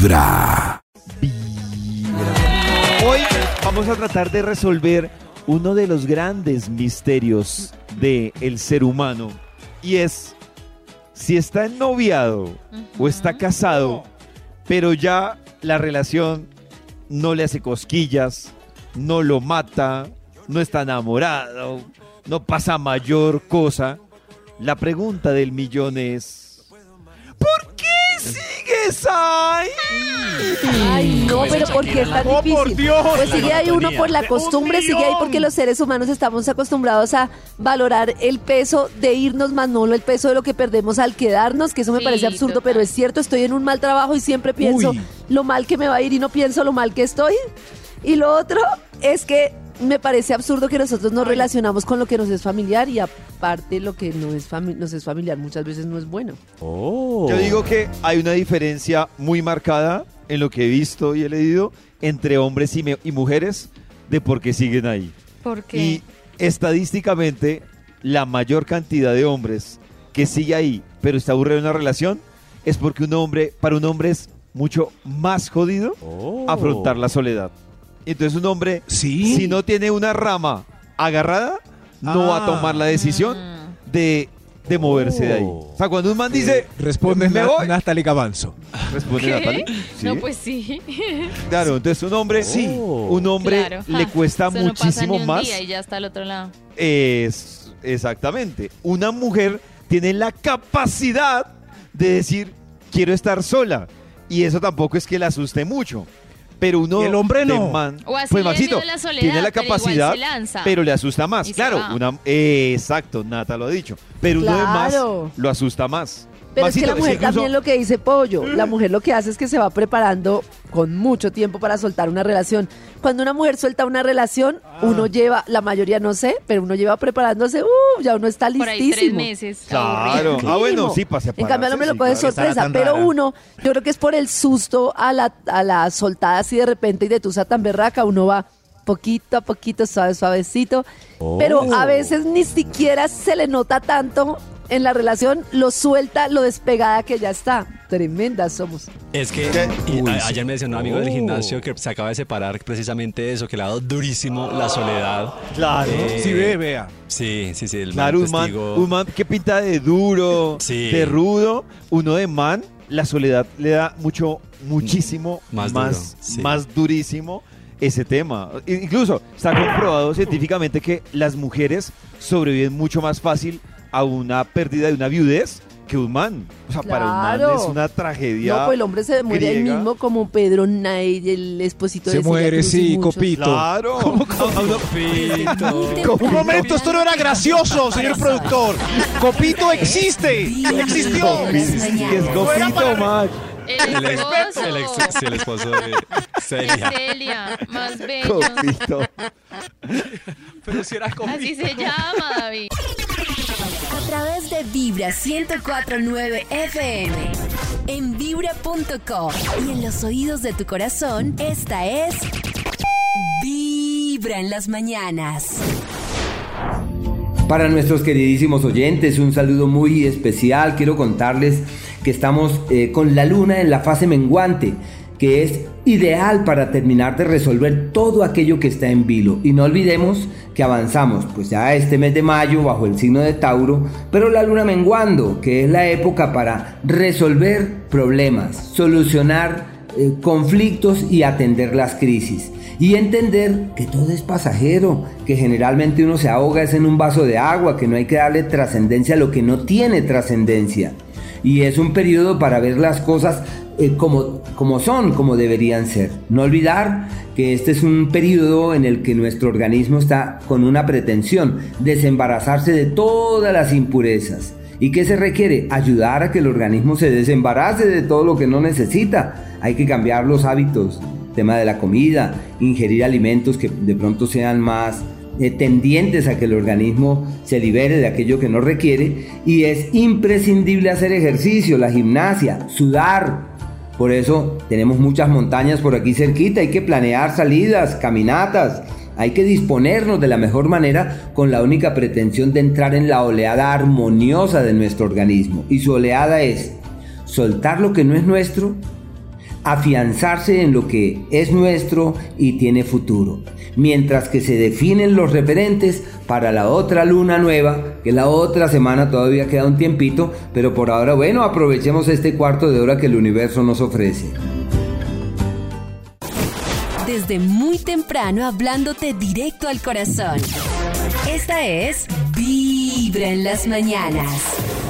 Vibra. Hoy vamos a tratar de resolver uno de los grandes misterios del ser humano y es si está ennoviado o está casado, pero ya la relación no le hace cosquillas, no lo mata, no está enamorado, no pasa mayor cosa. La pregunta del millón es, ¿por qué sigues ahí? Ay, no, pero ¿por qué es tan Oh, por difícil? Dios. Pues sigue ahí uno por la ¡Un costumbre, sigue ahí porque los seres humanos estamos acostumbrados a valorar el peso de irnos, más no el peso de lo que perdemos al quedarnos, que eso me Sí, parece absurdo, total. pero es cierto, estoy en un mal trabajo y siempre pienso Uy. lo mal que me va a ir y no pienso lo mal que estoy. Y lo otro es que me parece absurdo que nosotros nos relacionamos con lo que nos es familiar y aparte lo que no es fami- nos es familiar muchas veces no es bueno. Yo digo que hay una diferencia muy marcada en lo que he visto y he leído entre hombres y, mujeres de por qué siguen ahí. ¿Por qué? Y estadísticamente, la mayor cantidad de hombres que sigue ahí, pero está aburrido en una relación, es porque un hombre, para un hombre es mucho más jodido afrontar la soledad. Entonces un hombre, Sí. si no tiene una rama agarrada, no va a Ah. tomar la decisión Mm. de, de moverse de ahí. O sea, cuando un man dice, responde me voy, Natalie Gavanzo. responde. Natalie. No, pues sí. Claro, entonces un hombre, Sí. un hombre Claro. le cuesta eso no pasa muchísimo ni un más. día y ya está al otro lado. Es exactamente. Una mujer tiene la capacidad de decir quiero estar sola y eso tampoco es que le asuste mucho. Pero uno Y el hombre de no. man- O así pues Maxito, la soledad, tiene la pero igual capacidad, se lanza. pero le asusta más. Claro, una eh, exacto, Nata lo ha dicho. Pero uno de más lo asusta más. Pero es que la mujer incluso- también lo que dice Pollo, la mujer lo que hace es que se va preparando con mucho tiempo para soltar una relación. Cuando una mujer suelta una relación, uno lleva, la mayoría no sé, pero uno lleva preparándose, uh, ya uno está Por ahí tres listísimo. meses. Claro. Ah, bueno, sí, para En cambio, al hombre lo coge de claro, esa era sorpresa, pero rara. uno, yo creo que es por el susto a la, a la soltada así de repente y de tusa tan berraca, uno va poquito a poquito, suave, suavecito, pero Oh. a veces ni siquiera se le nota tanto en la relación, lo suelta, lo despegada que ya está. Tremendas somos. Es que ¿Qué? y Uy, a- sí. ayer me decía un amigo del Oh. gimnasio que se acaba de separar precisamente eso, que le ha dado durísimo la soledad. Claro. Eh, Sí, ve, vea. Sí, sí, sí. El Claro, man un man, testigo. un man que pinta de duro, Sí. de rudo, uno de man, la soledad le da mucho, muchísimo más, Más más, duro, sí. durísimo ese tema. Incluso está comprobado científicamente que las mujeres sobreviven mucho más fácil a una pérdida de una viudez que un man. O sea, para un man es una tragedia. No, pues el hombre se muere ahí griega. mismo como Pedro Nay, el esposito Se de Celia muere, sí, copito. Claro. A uno- Un momento, esto no era gracioso, señor productor. Copito existe. Existió. Es gofito, Max. El esposo. el ex- sí, el esposo de de Celia. Celia, más bello. Gofito. Pero si era Así se llama, David. A través de Vibra 1049 FM. En vibra.com. Y en los oídos de tu corazón, esta es. Vibra en las mañanas. Para nuestros queridísimos oyentes, un saludo muy especial. Quiero contarles que estamos eh, con la luna en la fase menguante, que es ideal para terminar de resolver todo aquello que está en vilo. Y no olvidemos que avanzamos, pues ya este mes de mayo bajo el signo de Tauro, pero la luna menguando, que es la época para resolver problemas, solucionar eh, conflictos y atender las crisis. Y entender que todo es pasajero, que generalmente uno se ahoga es en un vaso de agua, que no hay que darle trascendencia a lo que no tiene trascendencia. Y es un periodo para ver las cosas eh, como, como son, como deberían ser. No olvidar que este es un periodo en el que nuestro organismo está con una pretensión, desembarazarse de todas las impurezas. ¿Y qué se requiere? Ayudar a que el organismo se desembarace de todo lo que no necesita. Hay que cambiar los hábitos, tema de la comida, ingerir alimentos que de pronto sean más eh, tendientes a que el organismo se libere de aquello que no requiere. Y es imprescindible hacer ejercicio, la gimnasia, sudar. Por eso tenemos muchas montañas por aquí cerquita, hay que planear salidas, caminatas, hay que disponernos de la mejor manera con la única pretensión de entrar en la oleada armoniosa de nuestro organismo. Y su oleada es soltar lo que no es nuestro, afianzarse en lo que es nuestro y tiene futuro. Mientras que se definen los referentes para la otra luna nueva, que la otra semana todavía queda un tiempito, pero por ahora, bueno, aprovechemos este cuarto de hora que el universo nos ofrece. Desde muy temprano hablándote directo al corazón. Esta es Vibra en las mañanas.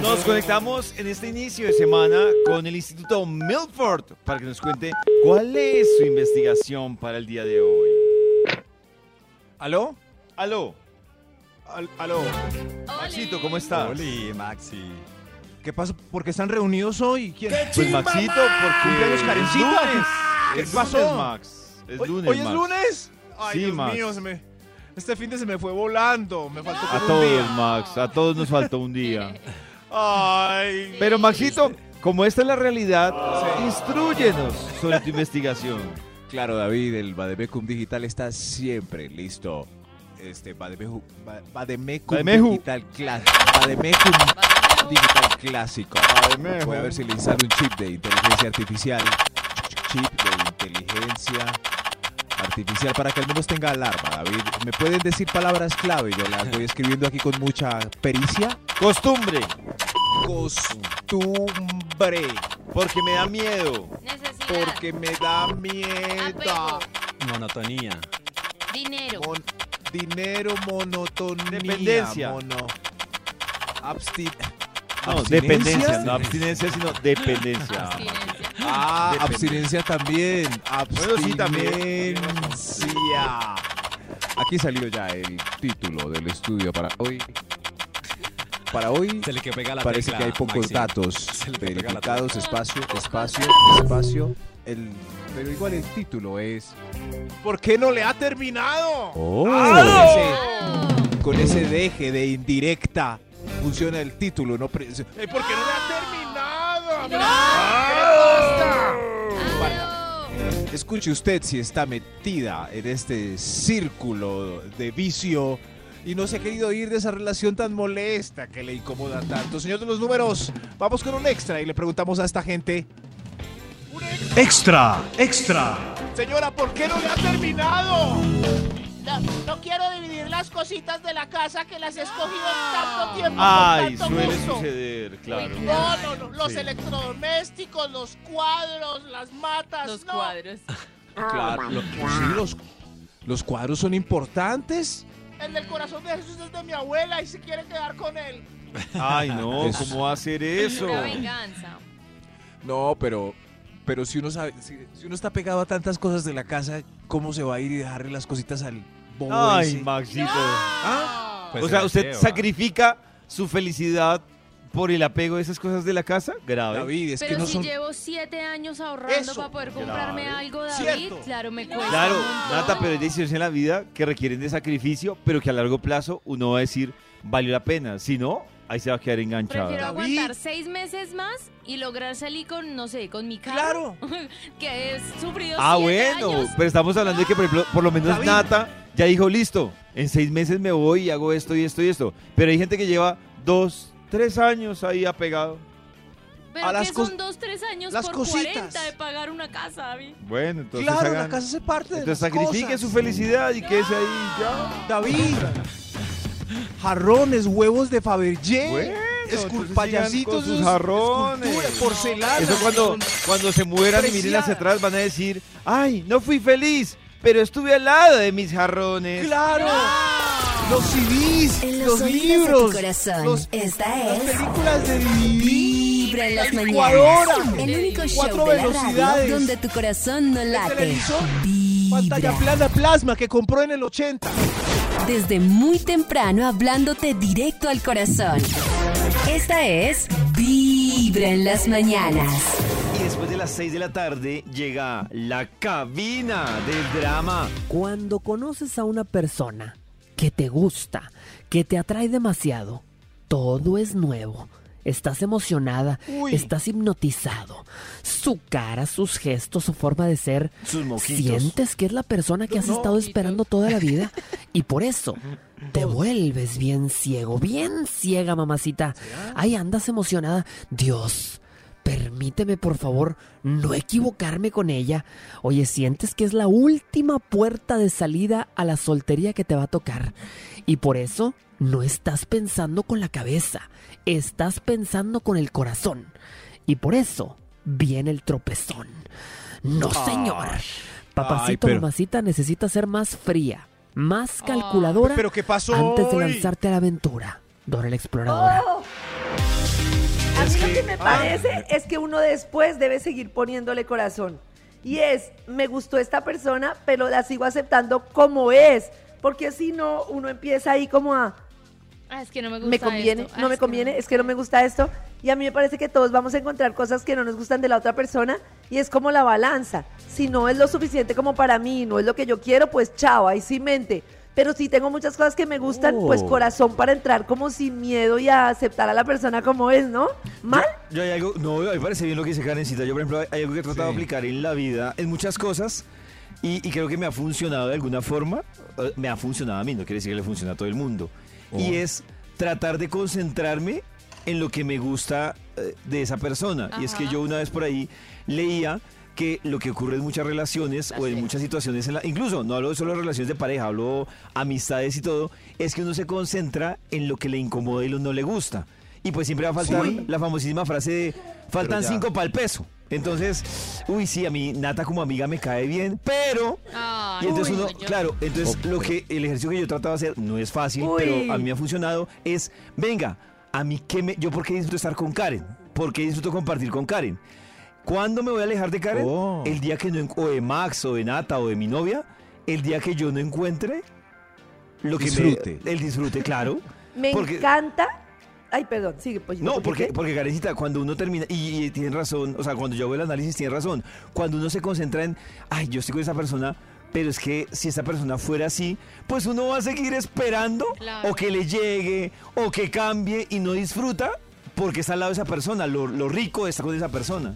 Nos conectamos en este inicio de semana con el Instituto Milford para que nos cuente cuál es su investigación para el día de hoy. ¿Aló? Aló, Al- ¿Aló? Maxito, ¿cómo estás? Oli, Maxi. ¿Qué pasa? ¿Por qué están reunidos hoy? ¿Quién? Pues Maxito, porque Cumpleaños es Karencita. lunes. ¿Qué Es pasó? lunes, Max. Es ¿Hoy, lunes, hoy es Max. lunes? Ay, Sí, Dios Max. mío, se me, este fin de se me fue volando. Me faltó A como un todos, día. Max, a todos nos faltó un día. Ay. Pero Maxito, como esta es la realidad, instruyenos sobre tu investigación. Claro, David, el Bademecum Digital está siempre listo. Este Bademeju- Ba- Bademecum Bademeju. Digital Clásico. Bademecum Digital Clásico. Voy a ver si le instalo un chip de inteligencia artificial. Chip de inteligencia artificial para que al menos tenga alarma, David. ¿Me pueden decir palabras clave? Yo las voy escribiendo aquí con mucha pericia. Costumbre, Costumbre. porque me da miedo. Necesidad. Porque me da miedo. Apego. Monotonía. Dinero. Mon- dinero, monotonía. Dependencia. Mono. Absti No, ¿Abstinencia? dependencia, no abstinencia, sino dependencia. Abstinencia. Ah, abstinencia también. Bueno, sí, también. Abstinencia. Aquí salió ya el título del estudio para hoy. Para hoy Se le que pega la parece tecla, que hay pocos Maxi. datos Se le pega la verificados. Espacio, espacio, espacio. El, pero igual el título es. ¿Por qué no le ha terminado? Oh. Ah. Con ese deje de indirecta funciona el título, no pre- Eh, ¿Por qué no le ha terminado? Ah, Escuche usted si está metida en este círculo de vicio y no se ha querido ir de esa relación tan molesta que le incomoda tanto. Señor de los números, vamos con un extra y le preguntamos a esta gente, Extra, extra. Señora, ¿por qué no le ha terminado? No, no quiero dividir las cositas de la casa que las he escogido en tanto tiempo. Ay, con tanto suele gusto. suceder, claro. No, no, no. Los Sí. electrodomésticos, los cuadros, las matas. Los no. cuadros. claro, lo- sí, los, los cuadros son importantes. El del corazón de Jesús es de mi abuela y se quiere quedar con él. Ay, no, ¿cómo va a hacer eso? Una venganza. No, pero, pero si uno sabe, si, si uno está pegado a tantas cosas de la casa, ¿cómo se va a ir y dejarle las cositas al bobo Ay, ese? Maxito. ¿Ah? Pues o se sea, la ¿usted lleva. sacrifica su felicidad por el apego de esas cosas de la casa? Grave. David, es que Pero no si son... llevo siete años ahorrando Eso. para poder comprarme Grave. algo, David, Cierto. claro, me cuesta. Claro. Nata, pero hay decisiones en la vida que requieren de sacrificio, pero que a largo plazo uno va a decir, valió la pena. Si no, ahí se va a quedar enganchado. Prefiero David. aguantar seis meses más y lograr salir con, no sé, con mi carro. Claro. que he sufrido Ah, siete bueno, años. pero estamos hablando de que, por ejemplo, por lo menos David. Nata ya dijo, listo, en seis meses me voy y hago esto y esto y esto. Pero hay gente que lleva dos, tres años ahí apegado. Pero a que las son dos, tres años las por cositas. 40 de pagar una casa, David. Bueno, entonces claro, hagan- la casa se parte de entonces las sacrifique cosas. su felicidad y quédese ahí ya. David. Jarrones, huevos de Fabergé. Bueno, escul- entonces payasitos, sigan con sus es- jarrones. porcelana. Eso cuando, cuando se mueran y miren hacia atrás van a decir, ay, no fui feliz, pero estuve al lado de mis jarrones. ¡Claro! Los CDs, En los, los oídos de libros, tu corazón, los- esta las es películas de Vibra en las la mañanas. El único show cuatro de la radio velocidades, donde tu corazón no late. televisor, Vibra. pantalla plana plasma que compró en el 80. Desde muy temprano hablándote directo al corazón. Esta es Vibra en las mañanas. Y después de las 6 de la tarde llega la cabina del drama. Cuando conoces a una persona que te gusta, que te atrae demasiado, todo es nuevo. Estás emocionada, Uy. estás hipnotizado. Su cara, sus gestos, su forma de ser. Sus mojitos. Sientes que es la persona que has estado esperando toda la vida. Y por eso te vuelves bien ciego, bien ciega, mamacita. Ahí andas emocionada. Dios, permíteme por favor no equivocarme con ella. Oye, sientes que es la última puerta de salida a la soltería que te va a tocar. Y por eso no estás pensando con la cabeza, estás pensando con el corazón. Y por eso viene el tropezón. No, señor. Papacito, Ay, pero- mamacita necesita ser más fría, más calculadora ¿Pero qué pasó antes de hoy? lanzarte a la aventura. Dora la exploradora. A mí lo que me parece es que uno después debe seguir poniéndole corazón. Y es, me gustó esta persona, pero la sigo aceptando como es. Porque si no, uno empieza ahí como a, Ah, es que no me gusta me conviene, esto. Ah, no me es que conviene, es que no me gusta esto. Y a mí me parece que todos vamos a encontrar cosas que no nos gustan de la otra persona y es como la balanza. Si no es lo suficiente como para mí, no es lo que yo quiero, pues chao, ahí sí mente. Pero si tengo muchas cosas que me gustan, pues Oh. corazón para entrar como sin miedo y a aceptar a la persona como es, ¿no? ¿Mal? Yo hay algo, no, me parece bien lo que dice Karencita. Yo, por ejemplo, hay algo que he tratado de Sí. aplicar en la vida, en muchas cosas, y, y creo que me ha funcionado de alguna forma. Eh, Me ha funcionado a mí, no quiere decir que le funcione a todo el mundo. Y es tratar de concentrarme en lo que me gusta eh, de esa persona. Y es que Ajá. yo una vez por ahí leía que lo que ocurre en muchas relaciones o en muchas situaciones, en la- incluso no hablo de solo relaciones de pareja, hablo amistades y todo, es que uno se concentra en lo que le incomoda y lo no le gusta. Y pues siempre va a faltar Sí. la famosísima frase de faltan cinco para el peso. Entonces, uy, sí, a mí Nata como amiga me cae bien, pero... Ay, Y entonces uy, uno, yo- claro, entonces lo que el ejercicio que yo trataba de hacer no es fácil, Uy. pero a mí me ha funcionado es, venga, a mí qué me yo por qué disfruto estar con Karen? ¿Por qué disfruto compartir con Karen? ¿Cuándo me voy a alejar de Karen? Oh. El día que no o de Max o de Nata o de mi novia, el día que yo no encuentre lo que Disfrute. me el disfrute, claro. Me Porque- encanta. Ay, perdón, sigue, pues. No, porque, porque Karencita, cuando uno termina, y, y tienen razón, o sea, cuando yo hago el análisis, tiene razón. Cuando uno se concentra en, ay, yo estoy con esa persona, pero es que si esa persona fuera así, pues uno va a seguir esperando Claro. o que le llegue o que cambie y no disfruta porque está al lado de esa persona, lo, lo rico de estar con esa persona.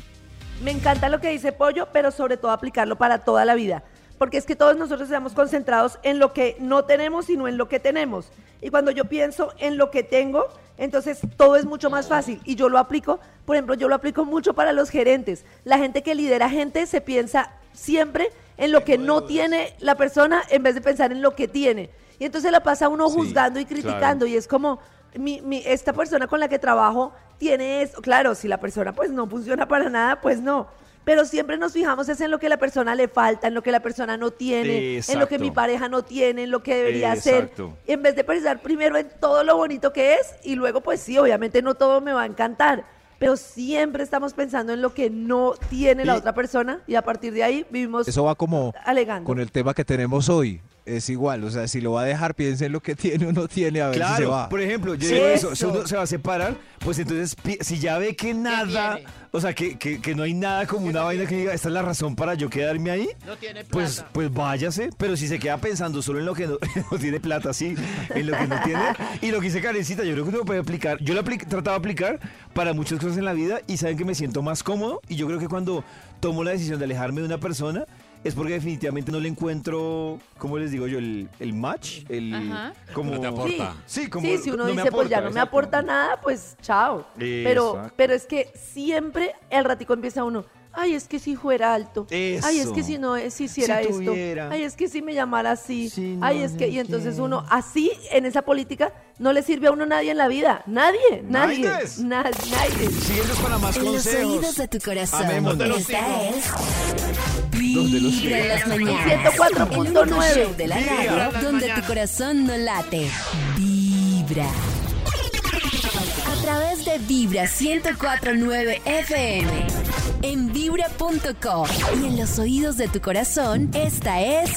Me encanta lo que dice Pollo, pero sobre todo aplicarlo para toda la vida. Porque es que todos nosotros estamos concentrados en lo que no tenemos, sino en lo que tenemos. Y cuando yo pienso en lo que tengo, entonces todo es mucho más fácil. Y yo lo aplico, por ejemplo, yo lo aplico mucho para los gerentes. La gente que lidera gente se piensa siempre en lo que no tiene la persona en vez de pensar en lo que tiene. Y entonces la pasa uno Sí, juzgando y claro. criticando. Y es como, mi, mi- esta persona con la que trabajo tiene esto. Claro, si la persona pues no funciona para nada, pues no. Pero siempre nos fijamos es en lo que la persona le falta, en lo que la persona no tiene, en lo que mi pareja no tiene, en lo que debería hacer. En vez de pensar primero en todo lo bonito que es y luego pues sí, obviamente no todo me va a encantar. Pero siempre estamos pensando en lo que no tiene la otra persona y a partir de ahí vivimos Eso va como alegando. con el tema que tenemos hoy. Es igual, o sea, si lo va a dejar, piense en lo que tiene o no tiene, a ver si se Claro, va. por ejemplo, yo digo eso, si uno se va a separar, pues entonces si ya ve que nada, o sea, que, que- que no hay nada como una vaina que diga, esta es la razón para yo quedarme ahí, No tiene plata. pues, pues váyase, pero si se queda pensando solo en lo que no, no tiene plata, sí, en lo que no tiene, y lo que dice Karencita, yo creo que uno puede aplicar, yo lo he tratado de aplicar para muchas cosas en la vida y saben que me siento más cómodo, y yo creo que cuando tomo la decisión de alejarme de una persona, es porque definitivamente no le encuentro, ¿cómo les digo yo? El, el match, el... Ajá. Como, No te aporta. Sí, como Sí, si uno no dice, pues ya no me aporta nada, pues chao. Pero, Exacto. pero es que siempre el ratico empieza uno. Ay, es que si fuera alto. Ay, es Eso. que si no, si hiciera Si esto. Ay, es que si me llamara así. Si no Ay, es que. Y entonces quiere. uno, así, en esa política, no le sirve a uno nadie en la vida. Nadie, nadie. Naides. na- nadie. Síguenos para más En los consejos. oídos de tu corazón. Amémonos. Esta es ¿Dónde los Vibra en las mañanas. 104.9. El único show de la radio donde tu corazón no late. Vibra. A través de Vibra 104.9 FM. En vibra.com. Y en los oídos de tu corazón, esta es...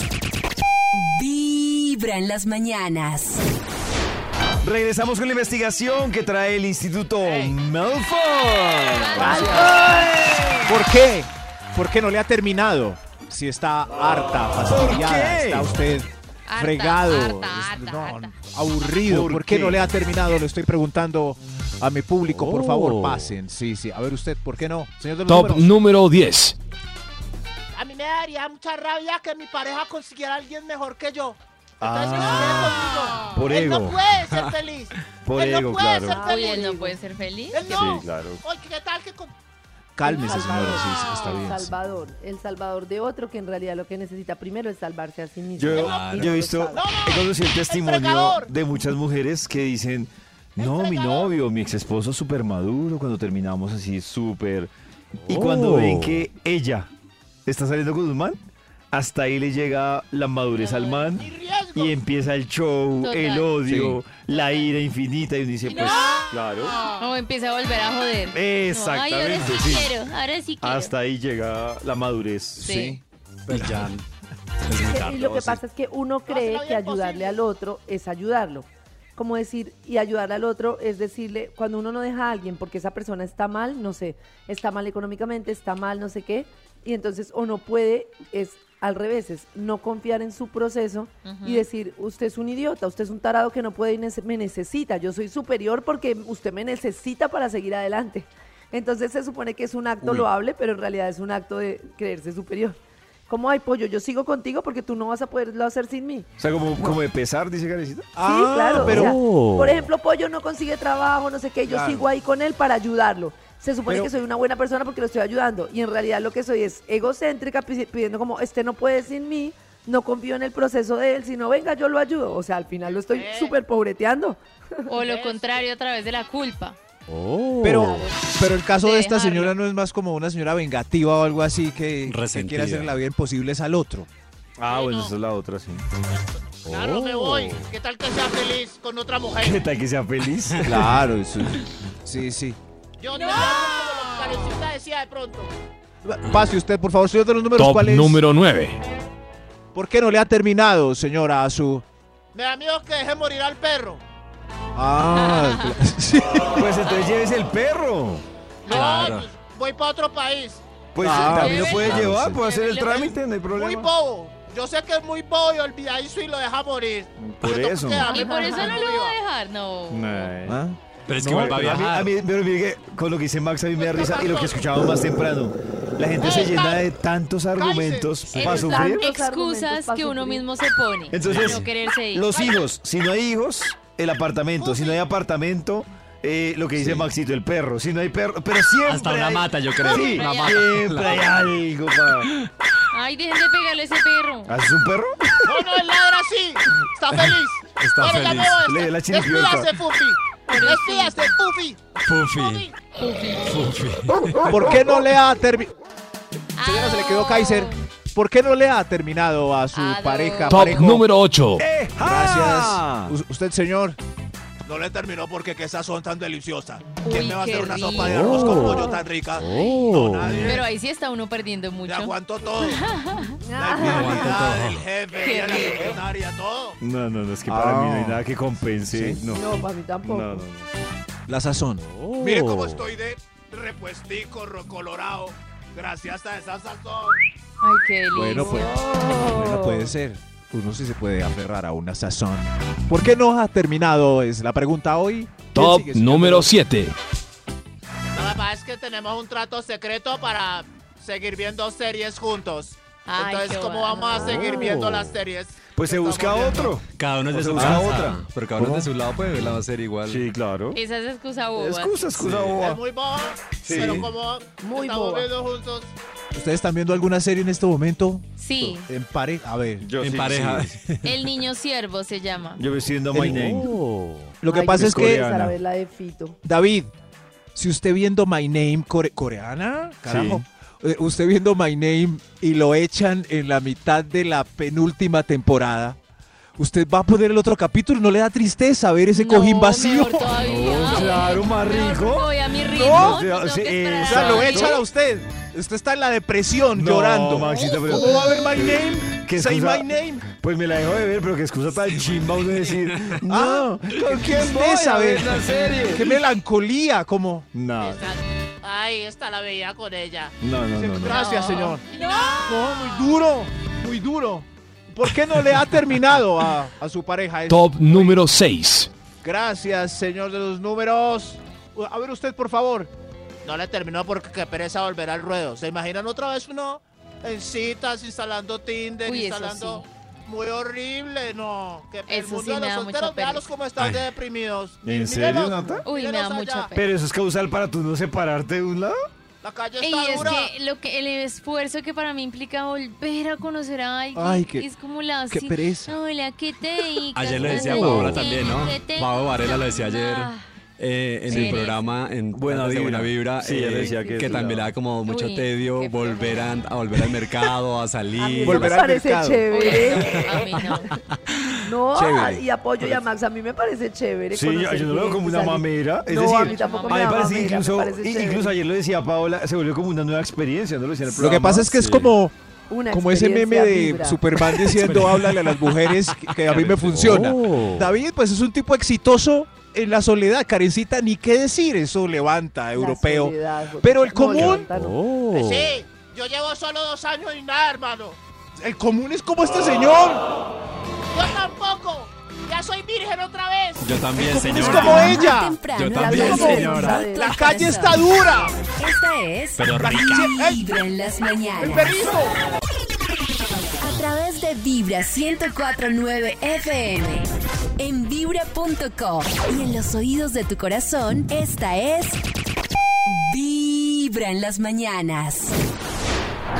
Vibra en las mañanas. Regresamos con la investigación que trae el Instituto Malfoy. ¿Por qué? ¿Por qué no le ha terminado? Si está harta, fastidiada, qué? está usted Harta, fregado, harta, harta, no, harta. aburrido. ¿Por ¿Por, qué? qué? no le ha terminado? Le estoy preguntando a mi público, por Oh. favor, pasen. Sí, sí. A ver usted, ¿por qué no? Señor de los Top números. número 10. A mí me daría mucha rabia que mi pareja consiguiera a alguien mejor que yo. Entonces, Ah, quede conmigo. por Él ego. no puede ser feliz. Por Él no ego, puede claro. ser Uy, feliz. él no puede ser feliz. Él no. Sí, claro. Oye, ¿qué tal que con... Cálmese, El señora, sí, salvador, está bien. El sí. salvador, el salvador de otro que en realidad lo que necesita primero es salvarse a sí mismo. Yo, yo he visto. No, he conocido el testimonio de muchas mujeres que dicen, no, mi novio, mi ex esposo súper maduro, cuando terminamos así súper... Y cuando Oh. ven que ella está saliendo con un man, hasta ahí le llega la madurez al man y empieza el show, Total. el odio, la ira infinita y uno dice, pues, claro, O empieza a volver a joder. No, Ay, exactamente, ahora sí, sí. quiero, ahora sí quiero. Hasta ahí llega la madurez. Sí. Y ya lo que pasa es que uno cree que ayudarle al otro es ayudarlo. Como decir, y ayudarle al otro es decirle, cuando uno no deja a alguien porque esa persona está mal, no sé, está mal económicamente, está mal, no sé qué, y entonces o no puede, es al revés, es no confiar en su proceso y decir, usted es un idiota, usted es un tarado que no puede y nece- me necesita, yo soy superior porque usted me necesita para seguir adelante. Entonces se supone que es un acto loable, pero en realidad es un acto de creerse superior. Como, ay, pollo, yo sigo contigo porque tú no vas a poderlo hacer sin mí. O sea, como, como de pesar, dice Karencita. sí, Ah, claro. o pero- sea, por ejemplo, pollo no consigue trabajo, no sé qué, yo Claro. sigo ahí con él para ayudarlo. Se supone Pero- que soy una buena persona porque lo estoy ayudando. Y en realidad lo que soy es egocéntrica, pi- pidiendo como, este no puede sin mí, no confío en el proceso de él, sino venga, yo lo ayudo. O sea, al final lo estoy Eh. súper pobreteando. O lo contrario, a través de la culpa. Pero, pero el caso De de esta dejarlo. señora no es más como una señora vengativa o algo así que, que quiere hacer la vida imposible al otro. Ah, bueno, esa es la otra, sí. Claro, me voy. ¿Qué tal que sea feliz con otra mujer? ¿Qué tal que sea feliz? Claro, eso es- sí, sí. Yo te hago como lo que Karencita decía de pronto. Pase usted, por favor, señor de los números, Top ¿cuál es? número 9. ¿Por qué no le ha terminado, señora, a su... Me da miedo que deje morir al perro. Ah, sí. Pues entonces lleves el perro. No, Claro. pues, voy para otro país. Pues Ah, también lo puede Claro, llevar, sí. puede hacer el Muy trámite, no hay Muy problema. bobo. Yo sé que es muy bobo y olvidadizo y lo deja morir. Por eso. Y por eso no lo va a dejar, no. ¿Ah? Pero es que No, vuelva a A mí, viajar. a mí- pero mire que con lo que dice Max a mí me da risa y lo que escuchamos más temprano. La gente se llena de tantos argumentos Cállese. para sufrir. Tantos argumentos Excusas pa' que uno sufrir. mismo se pone. Entonces, para no quererse ir. Los hijos, si no hay hijos, el apartamento. Si no hay apartamento, eh, lo que dice Maxito, el perro. Si no hay perro, pero siempre. Hasta una hay- mata, yo creo. Sí, Una mata. siempre hay algo para. Ay, dejen de pegarle a ese perro. ¿Haces un perro? No, no, él ladra así. Está feliz. Está ya feliz. voy. Le- la chiripiorca. Despídase, Puffy. Puffy. ¿Por qué no le ha terminado? Ah, Señora, se le quedó Kaiser. ¿Por qué no le ha terminado a su pareja? Top parejo? número 8. Gracias. U- usted, señor. No le terminó porque qué sazón tan deliciosa. Uy, ¿Quién me va a qué hacer una rico. sopa de arroz con pollo tan rica? Oh. No, nadie. Pero ahí sí está uno perdiendo Le mucho. aguanto todo. La Ah, infidelidad, el jefe, Qué la rico. secretaria, todo. No, no, no, es que para Ah. mí no hay nada que compense. ¿Sí? No. No, para mí tampoco. No, no, no. La sazón. Mire cómo estoy de repuestico, ro- colorado. Gracias a esa sazón. Ay, qué delicia. Bueno, pues. Bueno, puede ser. Uno sí se puede aferrar a una sazón. ¿Por qué no ha terminado? Es la pregunta hoy. ¿Quién Top número 7. Lo que pasa es que tenemos un trato secreto para seguir viendo series juntos. Ay, Entonces, ¿cómo bueno. vamos a seguir viendo las series? Pues se busca otro. Cada uno es de se su busca casa. otra. Pero cada uno ¿Cómo? es de su lado puede verla va a ser igual. Sí, claro. Esa es excusa boba. Excusa, excusa, Sí. boba. Es muy boba, Sí. pero como Muy estamos boba. viendo juntos, ¿Ustedes están viendo alguna serie en este momento? Sí, En pareja. A ver. Yo En sí, pareja. sí. el niño siervo se llama. Yo viendo My El- Name. Lo que Ay, pasa es que, coreana. de Fito. David, si usted viendo My Name core- coreana, carajo, usted viendo My Name y lo echan en la mitad de la penúltima temporada, usted va a poner el otro capítulo y no le da tristeza ver ese No, cojín vacío. No, claro, más rico. Voy a mi ritmo. No, O sea, lo echan a usted. Usted está en la depresión, No, llorando. Maxito, pero- ¿Cómo va a ver my name? ¿Qué Say excusa? my name. Pues me la dejo de ver, pero qué excusa tan chimba uno decir, Ah, no, ¿con quién voy tristeza, a ver ve. la serie? Qué melancolía, como. No, Ay, esta la veía con ella. no, no, no. no. Gracias, señor. No, muy duro, muy duro. ¿Por qué no le ha terminado a, a su pareja? Top número 6. Gracias, señor de los números. A ver usted, por favor. No le terminó porque qué pereza volver al ruedo. ¿Se imaginan otra vez uno en citas, instalando Tinder, Uy, eso instalando... Muy horrible, no. Que el Eso mundo sí de los solteros, véalos cómo están Ay. de deprimidos. ¿En serio, Nata? Uy, me da mucha pena. Pero eso es causal para tú no separarte de un lado. La calle Y está es dura. que, lo que el esfuerzo que para mí implica volver a conocer a alguien Ay, qué- es como la qué pereza. Hola, ¿qué te dedicas? Ayer le decía a Paola ¿qué también, ¿no? Pablo Varela lo decía ayer Ah, eh, en Sí. el programa en Buena Vibra. Buena Vibra. Sí, eh, decía que también le da como mucho Uy, tedio volver a, a volver al mercado, a A mí salir. me al parece mercado. chévere. a mí no. No, Chévere. y apoyo y a Max, a mí me parece chévere. Sí, yo, lo veo como una salir. mamera. Es No, decir, a mí tampoco me a parece mamera, incluso, me parece i- chévere. incluso ayer lo decía Paola, se volvió como una nueva experiencia, no lo decía en el Lo programa. que pasa es que es como, Una como ese meme de vibra. Superman diciendo háblale a las mujeres que, que a mí me funciona. Oh. David, pues es un tipo exitoso en la soledad, Karencita, ni qué decir, eso levanta, europeo. soledad. Pero el No, común- levanta, no. Oh. Sí, yo llevo solo dos años y nada, hermano. El común es como este señor. Yo tampoco. Ya soy virgen otra vez. Yo también, Es señora. como ella. Temprano, Yo también, señora. La calle está dura. Esta es Pero rica. Vibra en las El mañanas. perrito. A través de Vibra 1049 FM. En vibra.com. Y en los oídos de tu corazón, esta es. Vibra en las mañanas.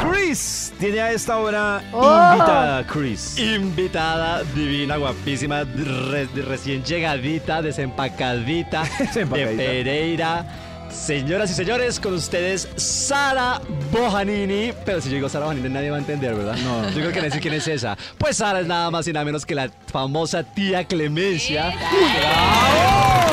Chris tiene a esta hora Oh. invitada, Chris. Invitada, divina, guapísima, re- recién llegadita, desempacadita, de. Pereira. Señoras y señores, con ustedes Sara Bojanini. Pero si yo digo Sara Bojanini, nadie va a entender, ¿verdad? No. Yo creo que sé quién es esa. Pues Sara es nada más y nada menos que la famosa tía Clemencia. ¡Bravo!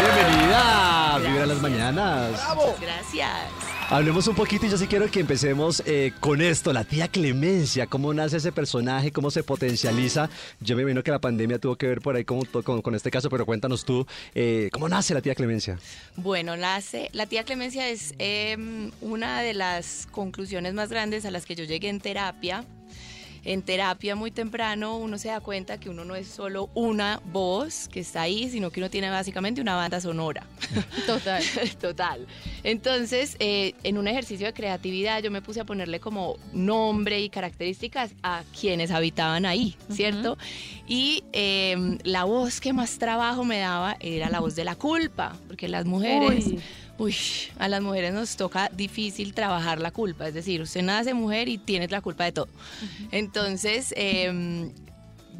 Bienvenida. a Vibra las mañanas. Gracias. Hablemos un poquito y yo sí quiero que empecemos eh, con esto, la tía Clemencia, cómo nace ese personaje, cómo se potencializa. Yo me imagino que la pandemia tuvo que ver por ahí con, con- con este caso, pero cuéntanos tú, eh, ¿cómo nace la tía Clemencia? Bueno, nace, la tía Clemencia es eh, una de las conclusiones más grandes a las que yo llegué en terapia. En terapia muy temprano uno se da cuenta que uno no es solo una voz que está ahí, sino que uno tiene básicamente una banda sonora. Total. Total. Entonces, eh, en un ejercicio de creatividad, yo me puse a ponerle como nombre y características a quienes habitaban ahí, ¿cierto? Y eh, la voz que más trabajo me daba era la voz de la culpa, porque las mujeres... Uy. Uy, a las mujeres nos toca difícil trabajar la culpa, es decir, usted nace mujer y tiene la culpa de todo. Entonces, em,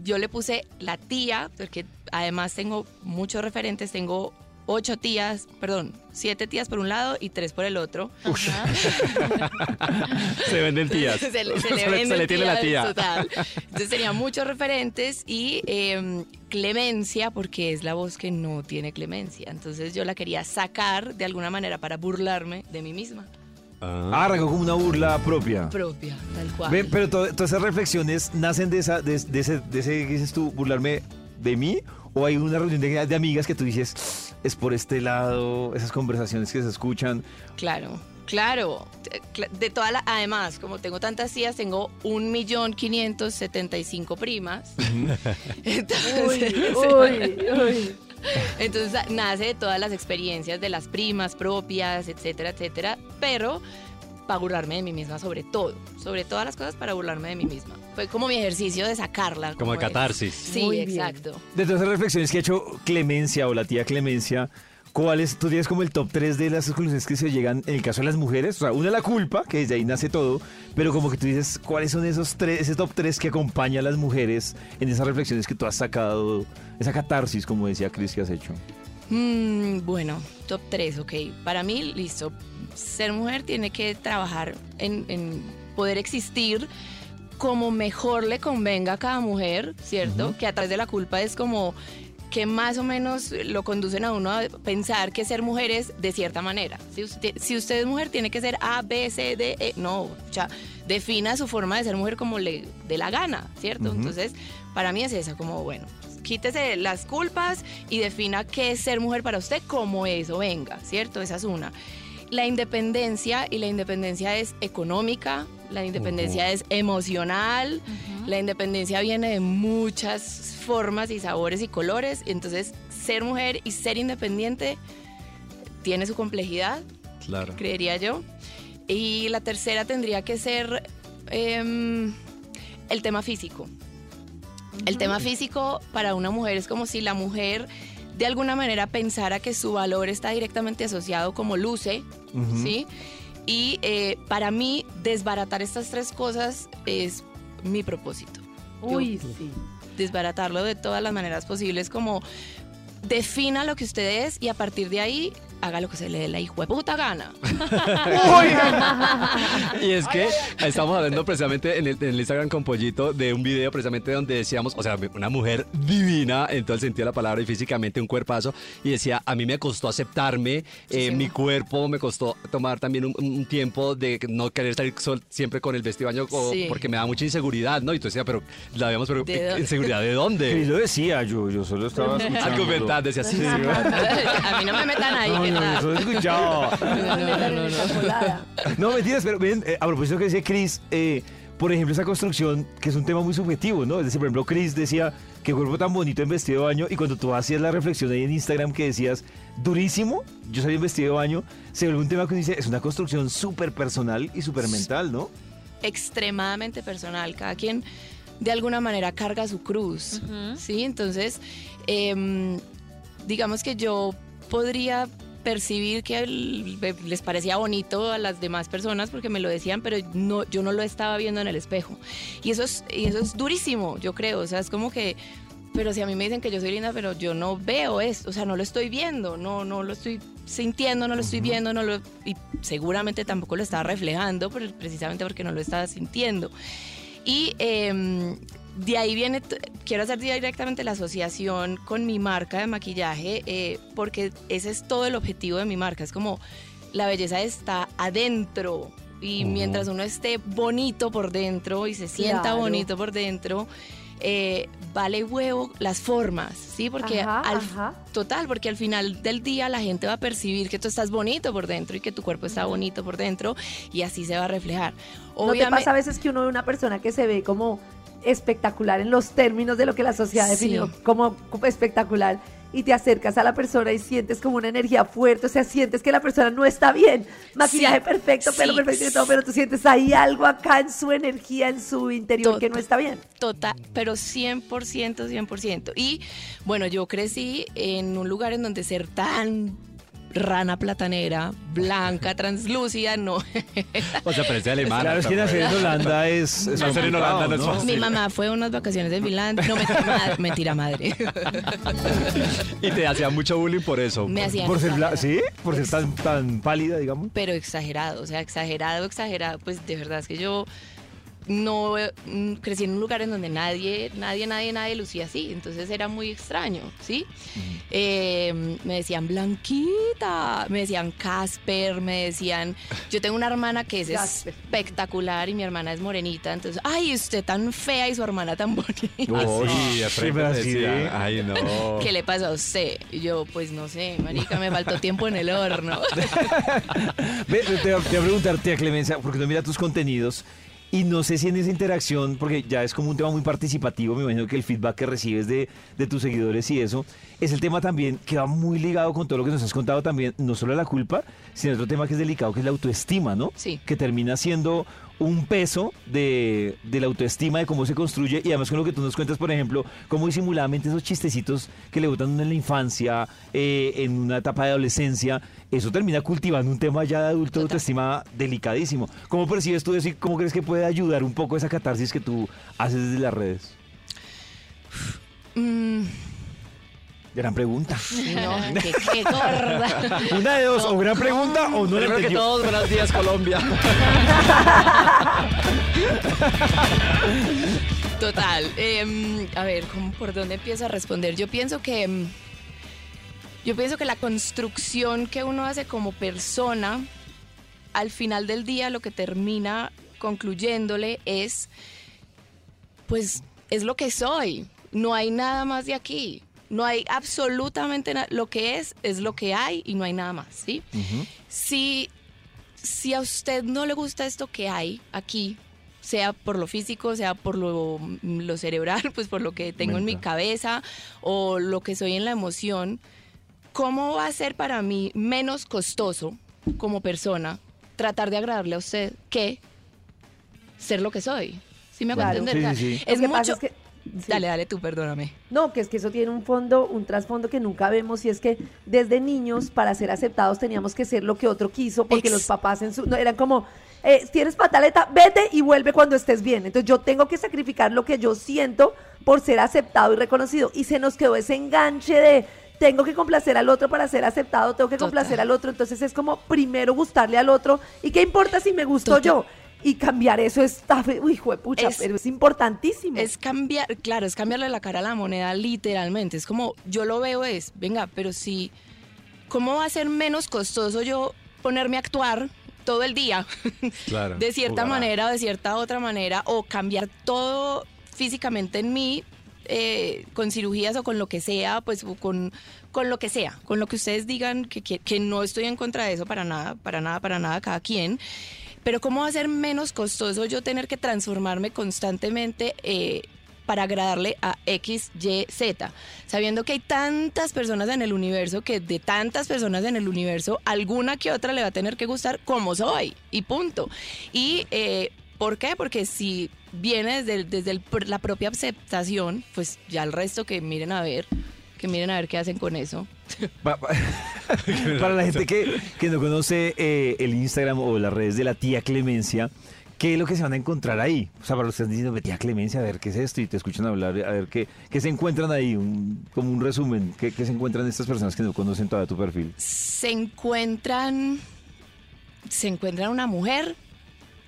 yo le puse la tía, porque además tengo muchos referentes, tengo ocho tías, perdón, siete tías por un lado y tres por el otro. Se venden tías. se, le- se venden se le tiene la tías, tía. Total. Entonces tenía muchos referentes y em, clemencia, porque es la voz que no tiene clemencia. Entonces yo la quería sacar de alguna manera para burlarme de mí misma. Ah, arrancó como una burla propia. Propia, tal cual. Ven, pero to- todas esas reflexiones nacen de esa, de, de ese, de ese dices tú, burlarme de mí, o hay una reunión de, de amigas que tú dices, es por este lado, esas conversaciones que se escuchan. Claro, claro. Eh, De toda la, además, como tengo tantas tías, tengo un millón quinientos setenta y cinco primas. Entonces, Uy, uy. entonces a- nace de todas las experiencias de las primas propias, etcétera, etcétera. Pero para burlarme de mí misma sobre todo, sobre todas las cosas para burlarme de mí misma. Fue como mi ejercicio de sacarla. Como de de- catarsis. Sí, Muy bien. exacto. De todas esas reflexiones que ha hecho Clemencia o la tía Clemencia, ¿cuál es, tú tienes como el top 3 de las conclusiones que se llegan en el caso de las mujeres? O sea, una la culpa, que desde ahí nace todo, pero como que tú dices, ¿cuáles son esos tres, ese top 3 que acompaña a las mujeres en esas reflexiones que tú has sacado, esa catarsis, como decía Cris, que has hecho? Mm, bueno, top 3, ok. Para mí, listo. Ser mujer tiene que trabajar en, en poder existir como mejor le convenga a cada mujer, ¿cierto? Que a través de la culpa es como que más o menos lo conducen a uno a pensar que ser mujer es de cierta manera. Si usted, si usted es mujer, tiene que ser A, B, C, D, E. No, o sea, defina su forma de ser mujer como le dé la gana, ¿cierto? Entonces, para mí es esa, como, bueno, quítese las culpas y defina qué es ser mujer para usted como eso, venga, ¿cierto? Esa es una. La independencia, y la independencia es económica, la independencia es emocional, la independencia viene de muchas formas y sabores y colores, entonces ser mujer y ser independiente tiene su complejidad, Claro. creería yo. Y la tercera tendría que ser em, el tema físico. El tema físico para una mujer es como si la mujer de alguna manera pensara que su valor está directamente asociado como luce. ¿sí? Y eh, para mí desbaratar estas tres cosas es mi propósito. Uy, Yo- sí. Desbaratarlo de todas las maneras posibles, como defina lo que usted es y a partir de ahí haga lo que se le dé la hijo de puta gana. Y es que estamos hablando precisamente en el, en el Instagram con Pollito de un video precisamente donde decíamos, o sea, una mujer divina en todo el sentido de la palabra y físicamente un cuerpazo. Y decía, a mí me costó aceptarme, eh, mi cuerpo me costó tomar también un, un tiempo de no querer salir sol- siempre con el vestido baño o- Sí. porque me da mucha inseguridad, ¿no? Y tú decías, pero la vemos, pero ¿De dónde? ¿inseguridad de dónde? Cris lo decía, yo, yo solo estaba escuchando. Argumentar, decía, sí, sí. a mí no me metan ahí, No, ¿qué no, escuchado. No, mentiras, pero eh, a propósito que dice Chris, eh, por ejemplo, esa construcción, que es un tema muy subjetivo, ¿no? Es decir, por ejemplo, Chris decía, qué cuerpo tan bonito en vestido de baño, y cuando tú hacías la reflexión ahí en Instagram que decías, durísimo, yo salí en vestido de baño, se vuelve un tema que uno dice, es una construcción súper personal y súper mental, ¿no? extremadamente personal. Cada quien de alguna manera carga su cruz, ¿sí? Entonces, em, digamos que yo podría percibir que el- les parecía bonito a las demás personas porque me lo decían, pero no, yo no lo estaba viendo en el espejo. Y eso es, y eso es durísimo, yo creo. O sea, es como que, pero si a mí me dicen que yo soy linda, pero yo no veo esto, o sea, no lo estoy viendo, no, no lo estoy sintiendo, no lo estoy viendo, no lo, y seguramente tampoco lo estaba reflejando, pero precisamente porque no lo estaba sintiendo. Y em, de ahí viene, quiero hacer directamente la asociación con mi marca de maquillaje, eh, porque ese es todo el objetivo de mi marca. Es como la belleza está adentro. Y mientras uno esté bonito por dentro y se sienta Claro. bonito por dentro, eh, vale huevo las formas, ¿sí? Porque Ajá, al, ajá. total, porque al final del día la gente va a percibir que tú estás bonito por dentro y que tu cuerpo está bonito por dentro y así se va a reflejar. ¿No te pasa a veces que uno ve una persona que se ve como espectacular en los términos de lo que la sociedad Sí. definió como como espectacular y te acercas a la persona y sientes como una energía fuerte, o sea, sientes que la persona no está bien, maquillaje Sí, perfecto, pelo sí. perfecto y todo, pero tú sientes ahí algo acá en su energía, en su interior que no está bien. Total, pero 100%, 100%. Y bueno, yo crecí en un lugar en donde ser tan rana platanera, blanca, translúcida, no. O sea, parece alemana. Claro, es que nacer en Holanda es, es Nacer en Holanda no es fácil. Mi mamá fue a unas vacaciones en Finlandia. No, mentira, madre. Mentira, madre. Y te hacía mucho bullying por eso. Me hacían Por ser bla- ¿Sí? Por ser tan, tan pálida, digamos. pero exagerado, o sea, exagerado, exagerado, pues de verdad es que yo no mm, crecí en un lugar en donde nadie, nadie, nadie, nadie lucía así, entonces era muy extraño, ¿sí? Eh, me decían Blanquita, me decían Casper, me decían, yo tengo una hermana que es Casper. espectacular y mi hermana es morenita, entonces, ay, usted tan fea y su hermana tan bonita. Decía, de- Ay, no. ¿Qué le pasó a usted? Y yo, pues no sé, marica, me faltó tiempo en el horno. Te voy a preguntar, tía Clemencia, porque no mira tus contenidos y no sé si en esa interacción, porque ya es como un tema muy participativo, me imagino que el feedback que recibes de, de tus seguidores y eso, es el tema también que va muy ligado con todo lo que nos has contado también, no solo la culpa, sino otro tema que es delicado, que es la autoestima, ¿no? Sí. Que termina siendo un peso de, de la autoestima, de cómo se construye y además con lo que tú nos cuentas, por ejemplo, cómo disimuladamente esos chistecitos que le botan en la infancia, eh, en una etapa de adolescencia, eso termina cultivando un tema ya de adulto de autoestima delicadísimo. ¿Cómo percibes tú eso y cómo crees que puede ayudar un poco esa catarsis que tú haces desde las redes? Mm, Gran pregunta. no, qué, qué gorda. Una de dos, o gran pregunta o no la Primero que entendió. todos, buenos días, Colombia. Total. Em, a ver, ¿cómo, ¿por dónde empiezo a responder? Yo pienso que. em, Yo pienso que la construcción que uno hace como persona, al final del día lo que termina concluyéndole es. Pues es lo que soy. No hay nada más de aquí. No hay absolutamente nada. Lo que es, es lo que hay y no hay nada más, ¿sí? Si, si a usted no le gusta esto que hay aquí, sea por lo físico, sea por lo, lo cerebral, pues por lo que tengo en mi cabeza o lo que soy en la emoción, ¿cómo va a ser para mí menos costoso como persona tratar de agradarle a usted que ser lo que soy? ¿Sí me hago Claro. entender? Sí, sí, sí. Es Lo que pasa mucho... es que- sí. Dale, dale tú, perdóname. No, que es que eso tiene un fondo, un trasfondo que nunca vemos y es que desde niños para ser aceptados teníamos que ser lo que otro quiso porque Ex- los papás en su, no, eran como, eh, tienes pataleta, vete y vuelve cuando estés bien. Entonces yo tengo que sacrificar lo que yo siento por ser aceptado y reconocido y se nos quedó ese enganche de tengo que complacer al otro para ser aceptado, tengo que complacer al otro, entonces es como primero gustarle al otro y qué importa si me gusto Total. yo. Y cambiar eso está, uy, hijo de pucha, Es- pero es importantísimo. Es cambiar, claro, es cambiarle la cara a la moneda literalmente. Es como, yo lo veo es, venga, pero si, ¿cómo va a ser menos costoso yo ponerme a actuar todo el día? Claro. de cierta Jugará. manera o de cierta otra manera, o cambiar todo físicamente en mí eh, con cirugías o con lo que sea, pues con, con lo que sea, con lo que ustedes digan, que, que, que no estoy en contra de eso para nada, para nada, para nada, cada quien. Pero ¿cómo va a ser menos costoso yo tener que transformarme constantemente eh, para agradarle a X, Y, Z? Sabiendo que hay tantas personas en el universo que de tantas personas en el universo, alguna que otra le va a tener que gustar como soy y punto. Y eh, ¿por qué? Porque si viene desde, desde el la propia aceptación, pues ya el resto que miren a ver, que miren a ver qué hacen con eso. Pa- pa- Para la gente que, que no conoce eh, el Instagram o las redes de la tía Clemencia, ¿qué es lo que se van a encontrar ahí? O sea, para los que están diciendo, tía Clemencia, a ver qué es esto, y te escuchan hablar, a ver qué, qué se encuentran ahí, un- como un resumen, ¿qué, qué se encuentran estas personas que no conocen todavía tu perfil? se encuentran se encuentran una mujer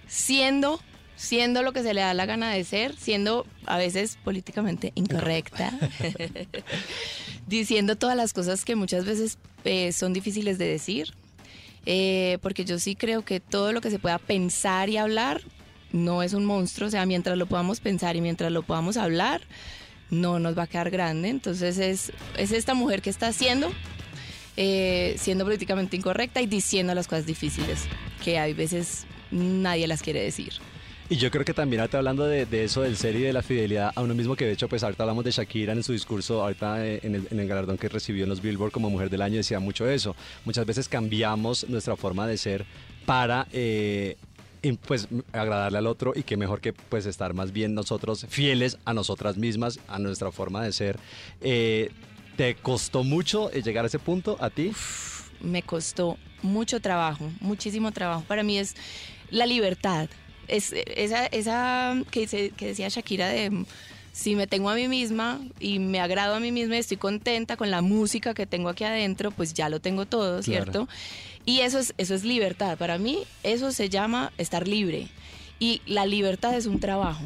siendo siendo lo que se le da la gana de ser, siendo a veces políticamente incorrecta, diciendo todas las cosas que muchas veces eh, son difíciles de decir, eh, porque yo sí creo que todo lo que se pueda pensar y hablar no es un monstruo, o sea, mientras lo podamos pensar y mientras lo podamos hablar, no nos va a quedar grande, entonces es, es esta mujer que está haciendo eh, siendo políticamente incorrecta y diciendo las cosas difíciles que hay veces nadie las quiere decir. Y yo creo que también ahorita hablando de, eso del ser y de la fidelidad a uno mismo, que de hecho pues ahorita hablamos de Shakira en su discurso, ahorita eh, en el, galardón que recibió en los Billboard como Mujer del Año decía mucho eso. Muchas veces cambiamos nuestra forma de ser para... eh, y, pues agradarle al otro y que mejor que pues estar más bien nosotros fieles a nosotras mismas, a nuestra forma de ser. Eh, ¿Te costó mucho eh, llegar a ese punto a ti? me costó mucho trabajo, muchísimo trabajo. Para mí es la libertad. Es esa, esa que, que decía Shakira de si me tengo a mí misma y me agrado a mí misma y estoy contenta con la música que tengo aquí adentro, pues ya lo tengo todo, ¿cierto? Y eso es, eso es libertad. Para mí eso se llama estar libre. Y la libertad es un trabajo.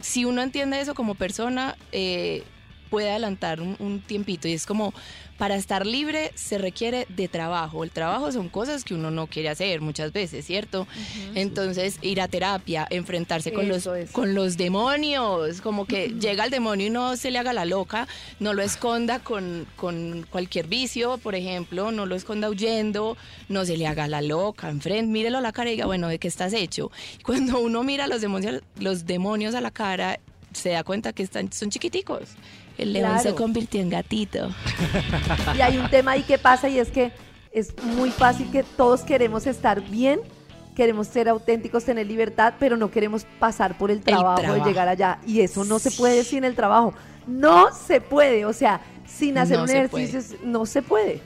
Si uno entiende eso como persona, eh, puede adelantar un, un tiempito. Y es como, para estar libre se requiere de trabajo. El trabajo son cosas que uno no quiere hacer muchas veces, ¿cierto? Entonces, ir a terapia, enfrentarse con los, Eso con los demonios, como que llega el demonio y no se le haga la loca, no lo esconda con, con cualquier vicio, por ejemplo, no lo esconda huyendo, no se le haga la loca, enfrente, mírelo a la cara y diga, bueno, ¿de qué estás hecho? Cuando uno mira a los demonios, los demonios a la cara, se da cuenta que están, son chiquiticos. El león se convirtió en gatito. Y hay un tema ahí que pasa y es que es muy fácil que todos queremos estar bien, queremos ser auténticos, tener libertad, pero no queremos pasar por el trabajo, trabajo. de llegar allá. Y eso no se puede sin el trabajo. No se puede, o sea, sin hacer No un ejercicio no se puede.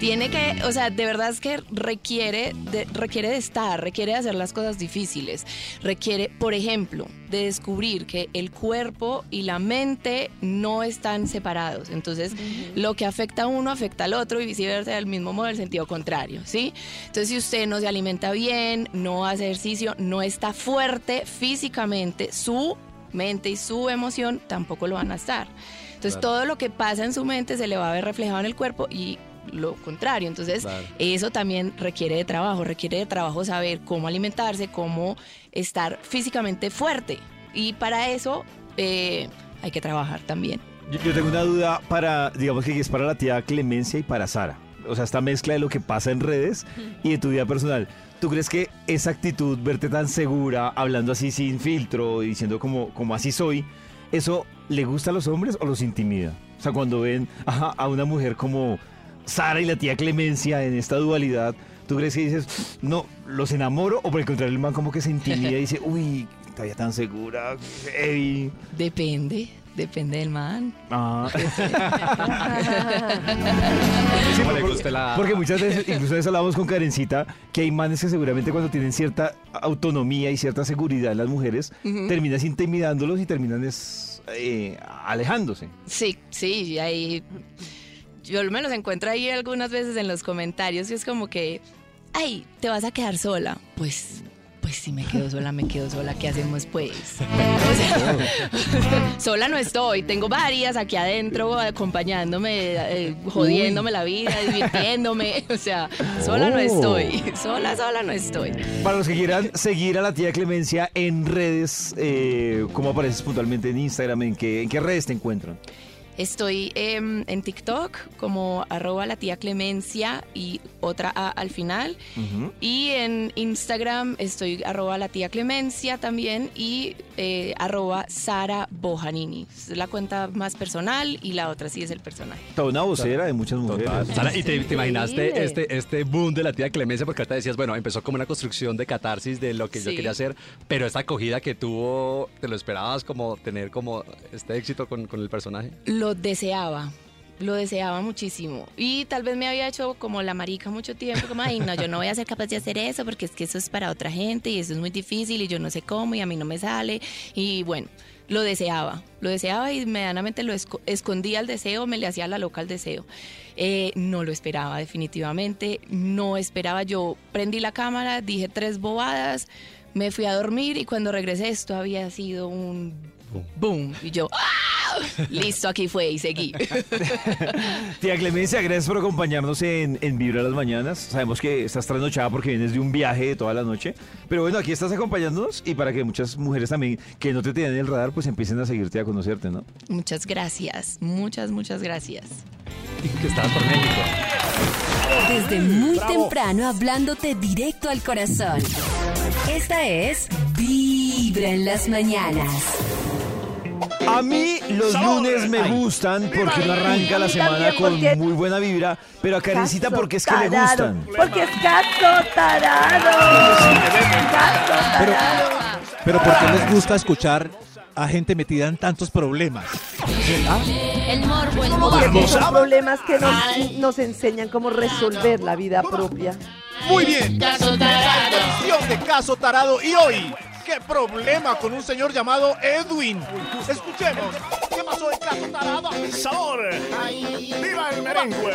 Tiene que, o sea, de verdad es que requiere de, requiere de estar, requiere de hacer las cosas difíciles, requiere, por ejemplo, de descubrir que el cuerpo y la mente no están separados. Entonces, lo que afecta a uno afecta al otro y viceversa, del mismo modo, del sentido contrario, ¿sí? Entonces, si usted no se alimenta bien, no hace ejercicio, no está fuerte físicamente, su mente y su emoción tampoco lo van a estar. Entonces Claro. todo lo que pasa en su mente se le va a ver reflejado en el cuerpo y lo contrario. Entonces Claro. eso también requiere de trabajo, requiere de trabajo saber cómo alimentarse, cómo estar físicamente fuerte. Y para eso eh, hay que trabajar también. Yo, yo tengo una duda para, digamos que es para la tía Clemencia y para Sara. O sea, esta mezcla de lo que pasa en redes y de tu vida personal. ¿Tú crees que esa actitud, verte tan segura, hablando así sin filtro, y diciendo como, como así soy, eso le gusta a los hombres o los intimida? O sea, cuando ven a una mujer como Sara y la tía Clemencia en esta dualidad, ¿tú crees que dices, no, los enamoro? O por el contrario, el man como que se intimida y dice, uy, todavía tan segura, heavy. Depende, depende del man. Ah. Sí, Como le por- guste la- Porque muchas veces, incluso eso hablamos con Karencita, que hay manes que seguramente cuando tienen cierta autonomía y cierta seguridad en las mujeres, Ujú. terminas intimidándolos y terminan es, eh, alejándose. Sí, sí, y ahí yo me los encuentro ahí algunas veces en los comentarios y es como que, ay, te vas a quedar sola. Pues, pues si me quedo sola, me quedo sola, ¿qué hacemos pues? O sea, sola no estoy, tengo varias aquí adentro acompañándome, eh, jodiéndome la vida, divirtiéndome, o sea, sola no Oh. estoy, sola, sola no estoy. Para los que quieran seguir a la tía Clemencia en redes, eh, ¿cómo apareces puntualmente en Instagram? ¿En qué, en qué redes te encuentran? Estoy em, en TikTok como arroba la tía Clemencia y otra A al final. Y en Instagram estoy arroba la tía Clemencia también y eh, arroba Sara Bojanini. Es la cuenta más personal y la otra sí es el personaje. Toda una vocera de muchas mujeres. Sara, ¿y te, te imaginaste este, este boom de la tía Clemencia? Porque ahorita decías, bueno, empezó como una construcción de catarsis de lo que yo quería hacer, pero esta acogida que tuvo, ¿te lo esperabas como tener como este éxito con, con el personaje? Lo deseaba. Lo deseaba muchísimo. Y tal vez me había hecho como la marica mucho tiempo, como, ay, no, yo no voy a ser capaz de hacer eso porque es que eso es para otra gente y eso es muy difícil y yo no sé cómo y a mí no me sale. Y bueno, lo deseaba. Lo deseaba y medianamente lo esco- escondía el deseo, me le hacía la loca al deseo. Eh, no lo esperaba, definitivamente. No esperaba. Yo prendí la cámara, dije tres bobadas, me fui a dormir y cuando regresé esto había sido un boom. Y yo, ¡ah! listo, aquí fue y seguí. Tía Clemencia, gracias por acompañarnos en, en Vibra las Mañanas. Sabemos que estás trasnochada porque vienes de un viaje de toda la noche. Pero bueno, aquí estás acompañándonos y para que muchas mujeres también que no te tienen en el radar, pues empiecen a seguirte y a conocerte, ¿no? Muchas gracias, muchas, muchas gracias. Que estabas por México. Desde muy temprano hablándote directo al corazón. Esta es Vibra en las mañanas. A mí los lunes me gustan porque uno arranca la semana con muy buena vibra, pero a Karencita porque es que le gustan. Porque es gato tarado. Gato Pero, tarado. pero ¿por qué les gusta escuchar a gente metida en tantos problemas? El morbo, el morbo. son problemas que nos, nos enseñan cómo resolver la vida propia. Muy bien. Caso tarado. Edición de Caso Tarado. Y hoy, ¿qué problema con un señor llamado Edwin? Escuchemos. ¿Qué pasó en Caso Tarado? ¡Sabor! ¡Viva el merengue!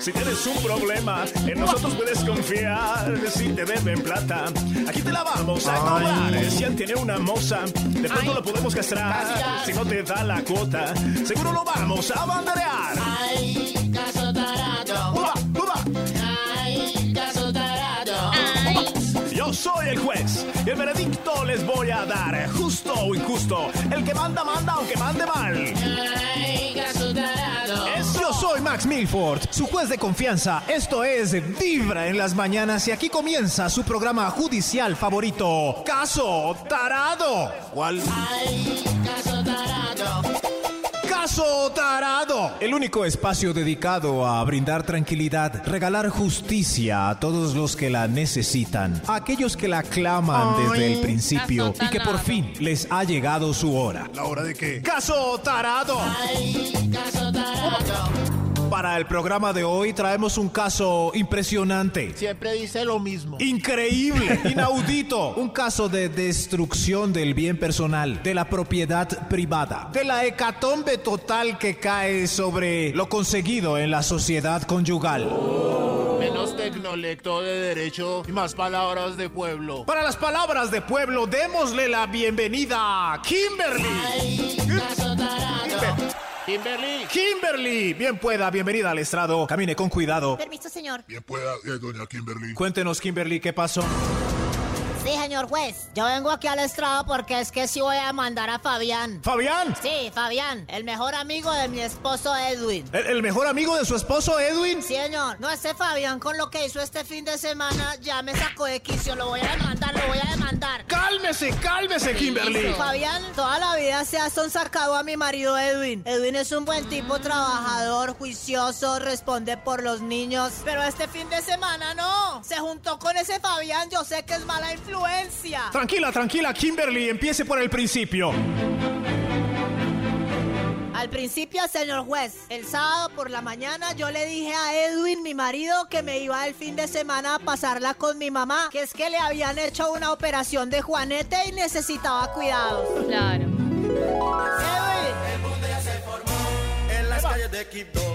Si tienes un problema, en nosotros puedes confiar. Si te deben plata, aquí te la vamos a cobrar. Si él tiene una moza, de pronto lo podemos castrar. Si no te da la cuota, seguro lo vamos a banderear. Ay, soy el juez y el veredicto les voy a dar. Justo o injusto, el que manda, manda aunque mande mal. Ay, caso tarado. Yo soy Max Milford, su juez de confianza. Esto es Vibra en las mañanas y aquí comienza su programa judicial favorito, Caso Tarado. ¿Cuál? Ay, caso tarado. Caso Tarado. El único espacio dedicado a brindar tranquilidad, regalar justicia a todos los que la necesitan, a aquellos que la claman desde el principio y que por fin les ha llegado su hora. ¿La hora de qué? Caso Tarado. Ay, caso tarado. Para el programa de hoy traemos un caso impresionante. Siempre dice lo mismo. Increíble, inaudito. Un caso de destrucción del bien personal, de la propiedad privada, de la hecatombe total que cae sobre lo conseguido en la sociedad conyugal. Menos tecnolecto de derecho y más palabras de pueblo. Para las palabras de pueblo, démosle la bienvenida a Kimberly. Kimberly. Kimberly, bien pueda, bienvenida al estrado. Camine con cuidado. Permiso, señor. Bien pueda, eh, doña Kimberly. Cuéntenos, Kimberly, ¿qué pasó? Sí, señor juez. Yo vengo aquí al estrado porque es que sí voy a mandar a Fabián. ¿Fabián? Sí, Fabián, el mejor amigo de mi esposo Edwin. ¿El, el mejor amigo de su esposo, Edwin? Sí, señor. No, este Fabián con lo que hizo este fin de semana ya me sacó de quicio. Lo voy a demandar, lo voy a demandar. Cálmese, cálmese, Kimberly. Fabián toda la vida se ha sonsacado a mi marido Edwin. Edwin es un buen tipo, trabajador, juicioso, responde por los niños. Pero este fin de semana no. Se juntó con ese Fabián, yo sé que es mala influencia. Tranquila, tranquila, Kimberly, empiece por el principio. Al principio, señor juez, el sábado por la mañana yo le dije a Edwin, mi marido, que me iba el fin de semana a pasarla con mi mamá, que es que le habían hecho una operación de juanete y necesitaba cuidados. Claro. Edwin, En las calles de Quibdó.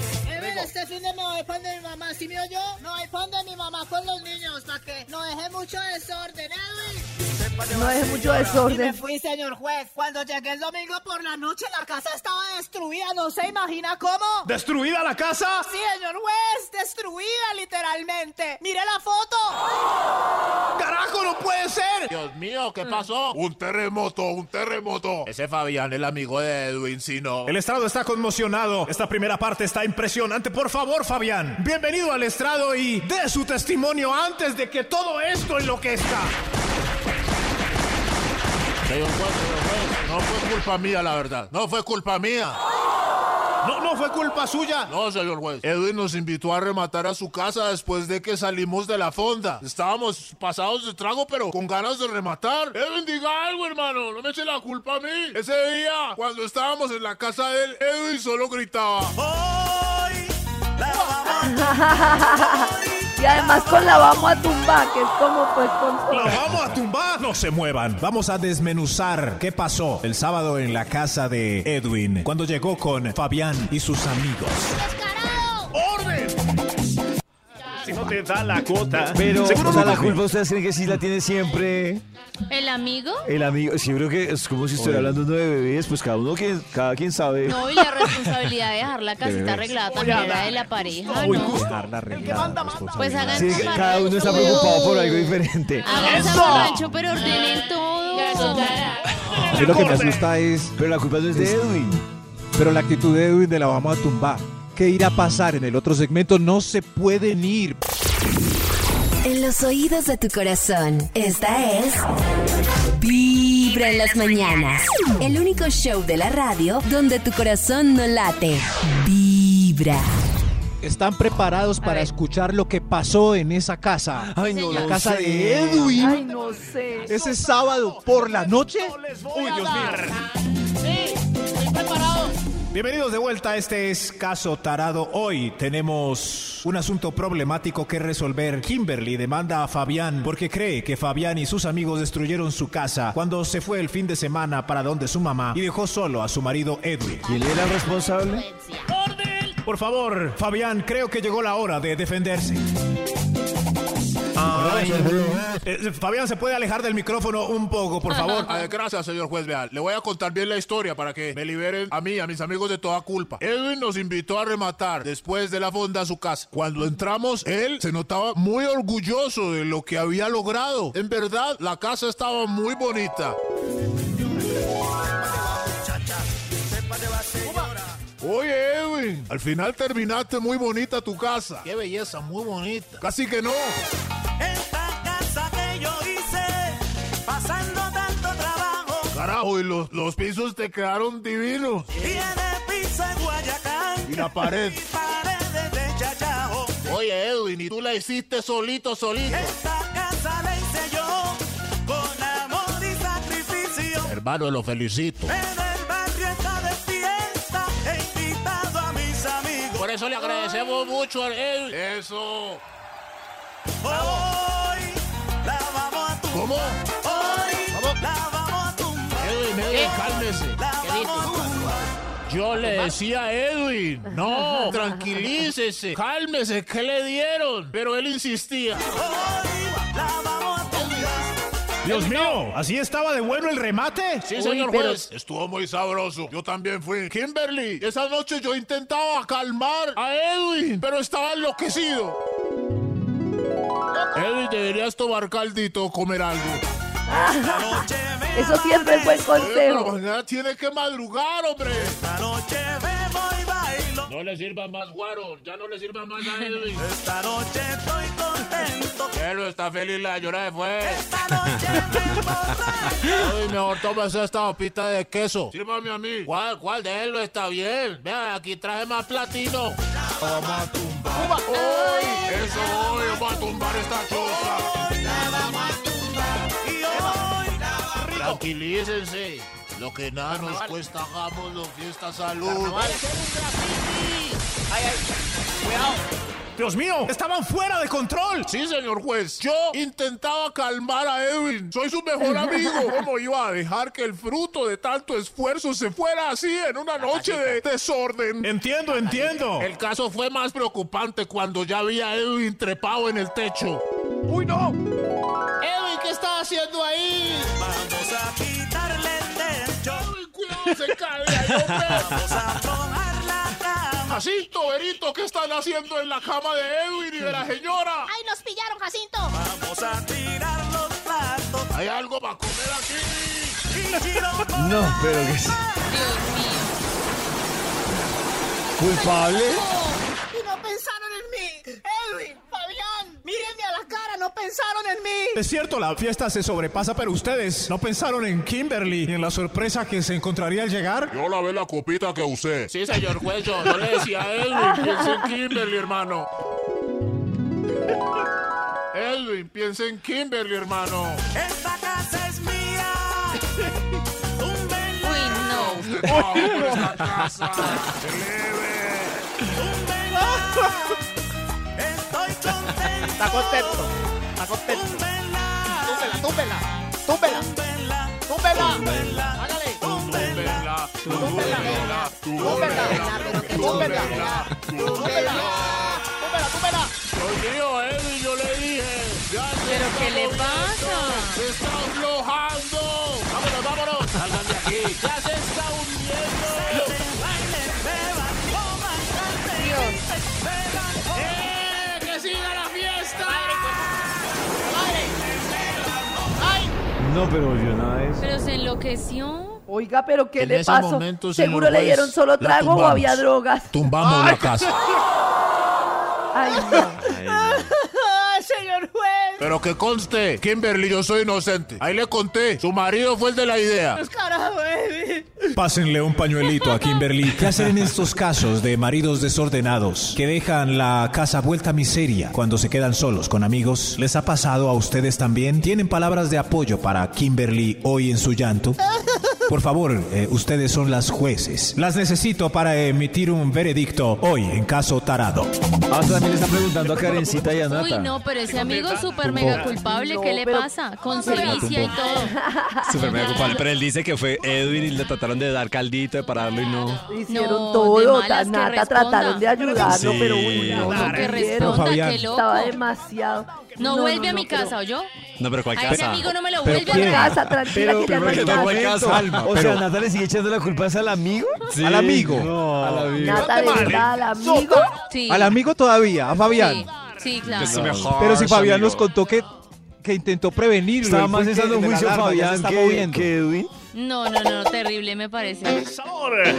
Este fin de me voy pan de mi mamá, ¿sí me oyó? Me voy pan de mi mamá con los niños, para que no deje mucho desorden, Edwin. No deje mucho Y me desorden. fui, señor juez. Cuando llegué el domingo por la noche, la casa estaba destruida. ¿No se imagina cómo? ¿Destruida la casa? Sí, señor juez, destruida literalmente. Mire la foto. ¡Carajo, no puede ser! Dios mío, ¿qué pasó? Un terremoto, un terremoto. Ese Fabián, el amigo de Edwin, si no. El estrado está conmocionado. Esta primera parte está impresionante. Por favor, Fabián, bienvenido al estrado y dé su testimonio antes de que todo esto enloquezca. Señor juez, señor juez, no fue culpa mía, la verdad. No fue culpa mía. No, no fue culpa suya. No, señor juez. Edwin nos invitó a rematar a su casa después de que salimos de la fonda. Estábamos pasados de trago, pero con ganas de rematar. Edwin, diga algo, hermano. No me eche la culpa a mí. Ese día, cuando estábamos en la casa de él, Edwin solo gritaba. Y además con la vamos a tumbar, que es como pues con ¡La vamos a tumbar! No se muevan. Vamos a desmenuzar qué pasó el sábado en la casa de Edwin cuando llegó con Fabián y sus amigos. No te da la cuota. Pero, Seguro o sea, no la culpa ustedes creen que sí la tiene siempre ¿El amigo? el amigo. Sí, yo creo que es como si estuviera hablando uno de bebés, pues cada uno, quien, cada quien sabe. No, y la responsabilidad de dejar la casita bebés. arreglada también era de la pareja, Uy, ¿no? dejarla arreglada, Pues hagan Sí, cada uno está preocupado por algo diferente. Hagan su rancho, pero ordenen todo. Mí lo que me asusta es. Pero la culpa no es de Edwin. Pero la actitud de Edwin de la vamos a tumbar. ¿Qué irá a pasar en el otro segmento? No se pueden ir. En los oídos de tu corazón, esta es Vibra en las mañanas. El único show de la radio donde tu corazón no late. Vibra. ¿Están preparados para escuchar lo que pasó en esa casa? Ay, no La casa sé. de Edwin. Ay, no sé. Ese sábado por la noche. Uy, Dios mío. Bienvenidos de vuelta, este es Caso Tarado. Hoy tenemos un asunto problemático que resolver. Kimberly demanda a Fabián porque cree que Fabián y sus amigos destruyeron su casa cuando se fue el fin de semana para donde su mamá y dejó solo a su marido Edwin. ¿Quién era el responsable? Por favor, Fabián, creo que llegó la hora de defenderse. Ay, eh, Fabián, ¿se puede alejar del micrófono un poco, por favor? Ah, gracias, señor juez. Vean, le voy a contar bien la historia para que me liberen a mí a mis amigos de toda culpa. Edwin nos invitó a rematar después de la fonda a su casa. Cuando entramos, él se notaba muy orgulloso de lo que había logrado. En verdad, la casa estaba muy bonita. Oye, Edwin, al final terminaste muy bonita tu casa. Qué belleza, muy bonita. Casi que no. Pasando tanto trabajo. Carajo, y los, los pisos te quedaron divinos. Tiene piso en Guayacán. Y la pared. Y paredes de chachao. Oye, Edwin, y tú la hiciste solito, solito. Esta casa la hice yo, con amor y sacrificio. Hermano, lo felicito. En el barrio está de fiesta, he invitado a mis amigos. Por eso le agradecemos mucho a él. Eso. Hoy la vamos a tumbar. ¿Cómo? La vamos a tumbar. Edwin, Edwin, cálmese. La ¿Qué vamos a dices? tumbar. Yo le decía a Edwin, no, tranquilícese, cálmese, ¿qué le dieron? Pero él insistía. Dios mío, ¿así estaba de bueno el remate? Sí, señor juez. Estuvo muy sabroso. Yo también fui. Kimberly, esa noche yo intentaba calmar a Edwin, pero estaba enloquecido. Edwin, deberías tomar caldito o comer algo. Eso siempre es buen Oye, pero consejo. tiene que madrugar, hombre. Esta noche bebo y bailo. No le sirva más guaro, ya no le sirva más a Edwin. Esta noche estoy contento. Él está feliz, la llora fue. Esta noche me borracho. Ay, mejor tómese esta hopita de queso. Sírvame a mí. ¿Cuál, cuál de él no está bien? Vea, aquí traje más platino. Vamos a tumbar. ¡Uy! Eso hoy, vamos a tumbar esta choza. Tranquilícense. Lo que nada nos cuesta, hagámoslo, fiesta, salud. Dios mío, estaban fuera de control. Sí, señor juez. Yo intentaba calmar a Edwin. Soy su mejor amigo. ¿Cómo iba a dejar que el fruto de tanto esfuerzo se fuera así en una noche de desorden? Entiendo, entiendo. El caso fue más preocupante cuando ya vi a Edwin trepado en el techo. ¡Uy, no! Edwin, ¿qué estás haciendo ahí? Se cae. Vamos a la cama. Jacinto, Berito, ¿qué están haciendo en la cama de Edwin y de la señora? ¡Ay, nos pillaron, Jacinto! Vamos a tirar los platos. ¿Hay algo para comer aquí? No, pero que Dios mío. culpable. Pensaron en mí. Edwin, Fabián, mírenme a la cara, no pensaron en mí. Es cierto, la fiesta se sobrepasa, pero ustedes no pensaron en Kimberly y en la sorpresa que se encontraría al llegar. Yo lavé la copita que usé. Sí, señor juez, yo no le decía a Edwin, piensa en Kimberly, hermano. Edwin, piensa en Kimberly, hermano. Esta casa es mía. Túmbenla. Uy, no. ¡Ah, hombre, esta casa! Estoy contento. Está contento, está contento. Túmbela, túmbela, túmbela. Túmbenla. Hágale. Túmbela, túmbela, Túmbela, túmbela. Túmbela, túmbela, túmbela. Yo le dije. ¿Pero qué le pasa? Se está aflojando. Vámonos, vámonos. Salgan de aquí. Ya se está No, pero yo nada de eso. Pero se enloqueció. Oiga, pero ¿qué En le ese pasó? momento, señor ¿Seguro le juez, dieron solo la trago o tumbamos. había drogas? Tumbamos la casa. Ay, no. Ay, juez. Pero que conste, Kimberly, yo soy inocente. Ahí le conté. Su marido fue el de la idea. Carajo, Edwin. Pásenle un pañuelito a Kimberly. ¿Qué hacer en estos casos de maridos desordenados que dejan la casa vuelta a miseria cuando se quedan solos con amigos? ¿Les ha pasado a ustedes también? ¿Tienen palabras de apoyo para Kimberly hoy en su llanto? Por favor, eh, ustedes son las jueces. Las necesito para emitir un veredicto hoy en caso tarado. Ah, también le están preguntando a Karencita y a Nata. Uy, no, pero ese amigo es súper mega culpable. ¿Qué le pasa? Con sevicia y todo. Súper mega culpable, pero él dice que fue Edwin y le trataron de dar caldito, de pararlo y no. Hicieron No, todo, Nata trataron de ayudarlo, Sí. pero uy, no, no Que responda, Fabián. qué loco. Estaba demasiado. No, vuelve a mi pero- casa, ¿oyó? No, pero ¿cuál A ese casa? amigo no me lo ¿Pero vuelve quién? a Casa, tranquila, Pero, no pero que nada. no fue momento. casa. Alma, O pero- sea, Nata le sigue echando la culpa al amigo. Sí. Al amigo. No. Al amigo. Nata, de verdad, al amigo. Sí. Al amigo todavía, a Fabián. Sí, sí, claro. Pero si Fabián amigo. nos contó que, que intentó prevenirlo. Estaba más de la juicio Fabián que, que Edwin. No, no, no, terrible me parece. Uy,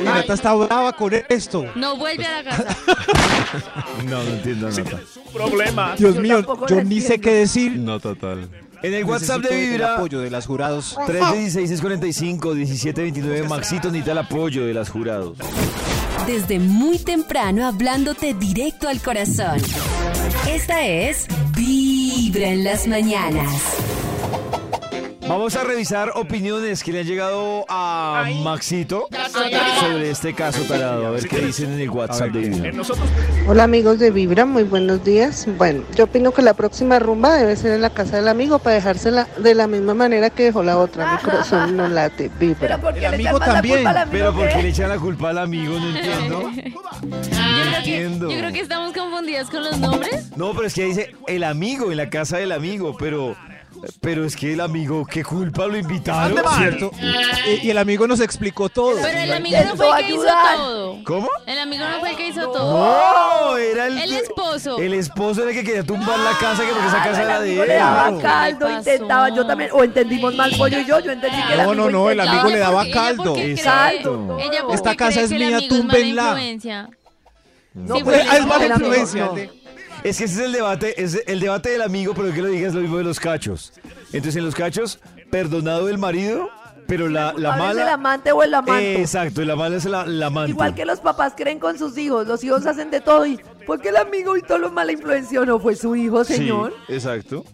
Nata está brava con esto. No vuelve a la casa. No, no entiendo Nata. Problema. Dios Yo mío, tampoco yo lo ni sé entiendo. qué decir. No, total. En el WhatsApp de Necesito el Vibra, apoyo de las jurados. 316-645, 1729, Maxito necesita el apoyo de las jurados. Desde muy temprano hablándote directo al corazón. Esta es Vibra en las mañanas. Vamos a revisar opiniones que le han llegado a Maxito sobre este caso tarado. A ver qué dicen en el WhatsApp de Vibra. Hola amigos de Vibra, muy buenos días. Bueno, yo opino que la próxima rumba debe ser en la casa del amigo para dejársela de la misma manera que dejó la otra. Mi corazón no late, Vibra. ¿por qué El le amigo echan más la también. culpa al amigo Pero ¿por que- qué le echan la culpa al amigo? No entiendo. Yo creo, entiendo. que, yo creo que estamos confundidas con los nombres. No, pero es que dice el amigo en la casa del amigo, pero pero es que el amigo, ¿qué culpa lo invitaron? ¿Cierto? Y, y el amigo nos explicó todo. Pero el amigo no fue el que hizo todo. ¿Cómo? El amigo no fue el que hizo todo. No, era el, El esposo. El esposo era el que quería tumbar la casa, que porque esa casa el era de él. le daba caldo, ¿Qué intentaba, yo también, o entendimos mal pollo y yo, yo entendí que el No, no, no, el amigo le daba caldo. Exacto. Esta casa es mía, influencia. No, Sí, pues, ah, es mala influencia. Es que ese es el debate, es el debate del amigo, pero que lo digas es lo mismo de los cachos. Entonces en los cachos, perdonado el marido, pero la, la es el mala. amante o el amante. Exacto, y la mala es la, la amante. Igual que los papás creen con sus hijos, los hijos hacen de todo y fue que el amigo y todo lo mala influencia no fue su hijo, Sí, señor. exacto.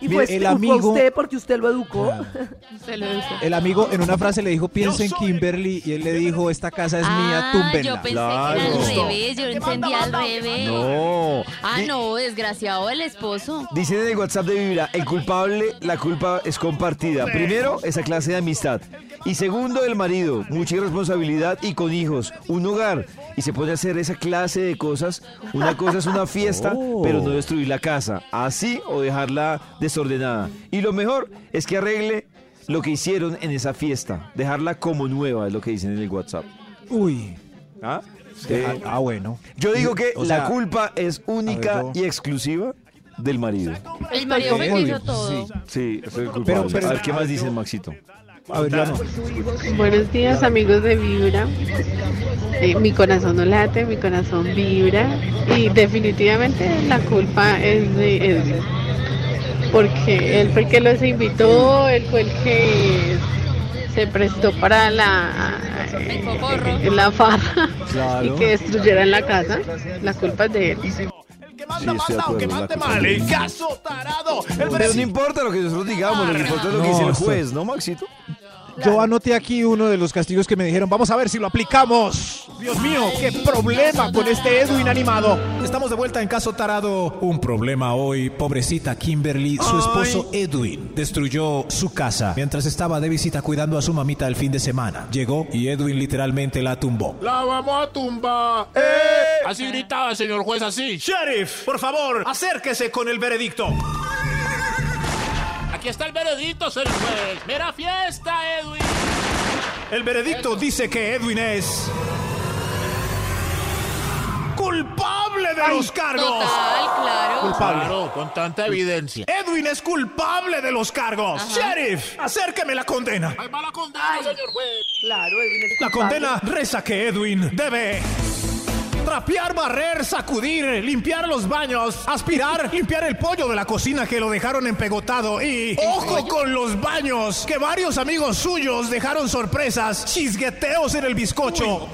Y Mire, fue, el fue amigo- usted porque usted lo educó. Se lo dijo. El amigo en una frase le dijo, piensa en Kimberly, y él le dijo, esta casa es mía, Ah, túmbenla. yo pensé Claro. que era al revés, yo entendí al revés. No. Ah, Di- no, desgraciado el esposo. Dicen en el WhatsApp de Vibra, el culpable, la culpa es compartida. Primero, esa clase de amistad. Y segundo, el marido, mucha irresponsabilidad y con hijos, un hogar. Y se puede hacer esa clase de cosas. Una cosa es una fiesta, Oh. pero no destruir la casa. Así o dejarla desordenada. Y lo mejor es que arregle lo que hicieron en esa fiesta. Dejarla como nueva, es lo que dicen en el WhatsApp. Uy. ¿Ah? Ah, Eh, ah, bueno. yo digo que O la culpa es única yo- y exclusiva del marido. El marido hizo todo. Sí. Sí, soy el culpable. Pero- pero- a ver, ¿qué más dicen, Maxito? A ver, ya no. Buenos días amigos de Vibra. Eh, mi corazón no late, mi corazón vibra y definitivamente la culpa es de. Porque él fue el que los invitó, él fue el que se prestó para la, El eh, la farra Claro. y que destruyeran la casa. La culpa es de él. Que Sí, manda de manda o que acuerdo, mande mal. El caso tarado. El Pero no importa lo que nosotros digamos, lo que importa es lo que dice el juez, ¿no, Maxito? Yo anoté aquí uno de los castigos que me dijeron. Vamos a ver si lo aplicamos. Dios mío, qué problema con este Edwin animado. Estamos de vuelta en Caso Tarado. Un problema hoy. Pobrecita Kimberly, su esposo Edwin destruyó su casa mientras estaba de visita cuidando a su mamita el fin de semana. Llegó y Edwin literalmente la tumbó. La vamos a tumbar. ¡Eh! Así gritaba el señor juez, así. Sheriff, por favor, acérquese con el veredicto. Aquí está el veredicto, señor juez. Mera fiesta, Edwin. El veredicto dice que Edwin es culpable de los cargos. Total, claro. Culpable. Claro, con tanta evidencia. Edwin es culpable de los cargos. Sheriff, acérqueme la condena. Ahí va la condena, señor juez. Claro, Edwin es La culpable. condena reza que Edwin debe trapear, barrer, sacudir, limpiar los baños, aspirar, limpiar el pollo de la cocina que lo dejaron empegotado y ojo con los baños, que varios amigos suyos dejaron sorpresas, chisgueteos en el bizcocho.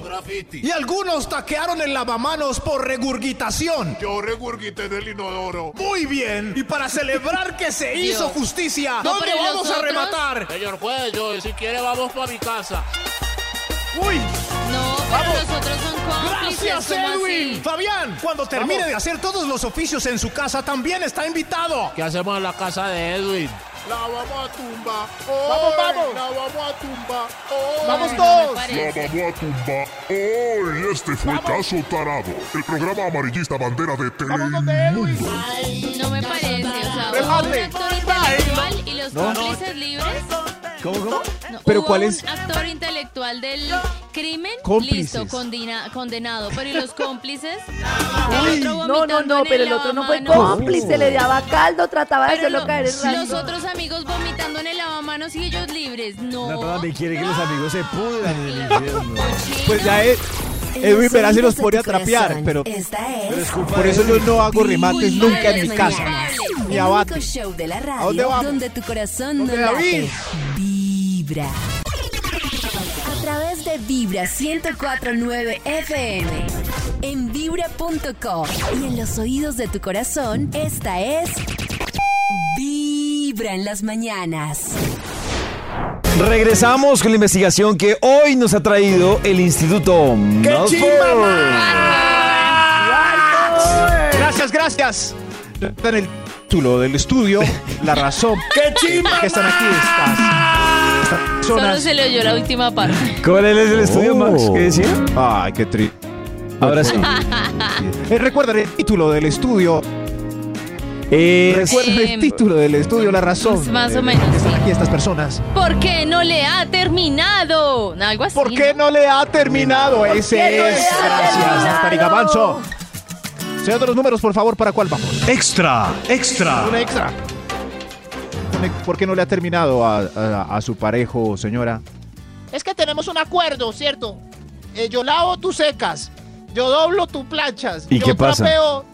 Y algunos taquearon el lavamanos por regurgitación. Yo regurgité del inodoro. Muy bien. Y para celebrar que se hizo justicia, No, ¿dónde ¿y vamos a rematar? Señor juez, yo, si quiere, vamos para mi casa. Uy, Pero nosotros son gracias ¿cómo Edwin. así? Fabián, cuando termine Vamos. de hacer todos los oficios en su casa, también está invitado. ¿Qué hacemos en la casa de Edwin? La vamos a tumbar. Vamos, vamos. La vamos a tumbar. Vamos todos. no. La vamos a tumbar. Hoy este fue Caso Tarado, el programa amarillista bandera de Telemundo. No me parece. O sea, un actor y los No. cómplices libres. ¿Cómo, cómo? No, Pero hubo ¿cuál un es? actor intelectual del crimen, Cómplices. listo, condena- condenado. Pero ¿y los cómplices? Uy, el otro no, no, no, pero el otro no fue cómplice, le daba caldo, trataba de Pero hacerlo lo- caer en los otros amigos vomitando en el lavamanos y ellos libres. No. Nata también quiere que los amigos se pudran en el infierno. Pues ya Ed- Edwin verá si los pone a trapear, pero, Esta Pero es es culpa por eso yo no hago remates nunca en mi casa. Ni abate. show de la ¿A dónde radio vamos? donde tu corazón no late. Vibra. A través de Vibra 1049 FM. En vibra.com. Y en los oídos de tu corazón, esta es Vibra. En las mañanas. Regresamos con la investigación que hoy nos ha traído el Instituto. Gracias, gracias. En el título del estudio, la razón ¡Qué chimba! que están aquí estas, estas Solo personas. se le oyó la última parte. ¿Cuál es el estudio, Max? ¿Qué decía? Ay, qué triste. Ahora sí. Eh, Recuerden el título del estudio. Eh, Recuerden el Em, título del estudio, la razón. más o eh, menos, Están aquí estas personas. ¿Por qué no le ha terminado? Algo así. ¿Por qué no le ha terminado? Ese no es. Gracias? Natalie Gavanzo. Señor de los números, por favor, ¿para cuál vamos? Extra, extra. Un extra. ¿Por qué no le ha terminado a, a- a su parejo, señora? Es que tenemos un acuerdo, ¿cierto? Eh, yo lavo, tú secas. Yo doblo, tú planchas. ¿Y yo qué pasa? trapeo,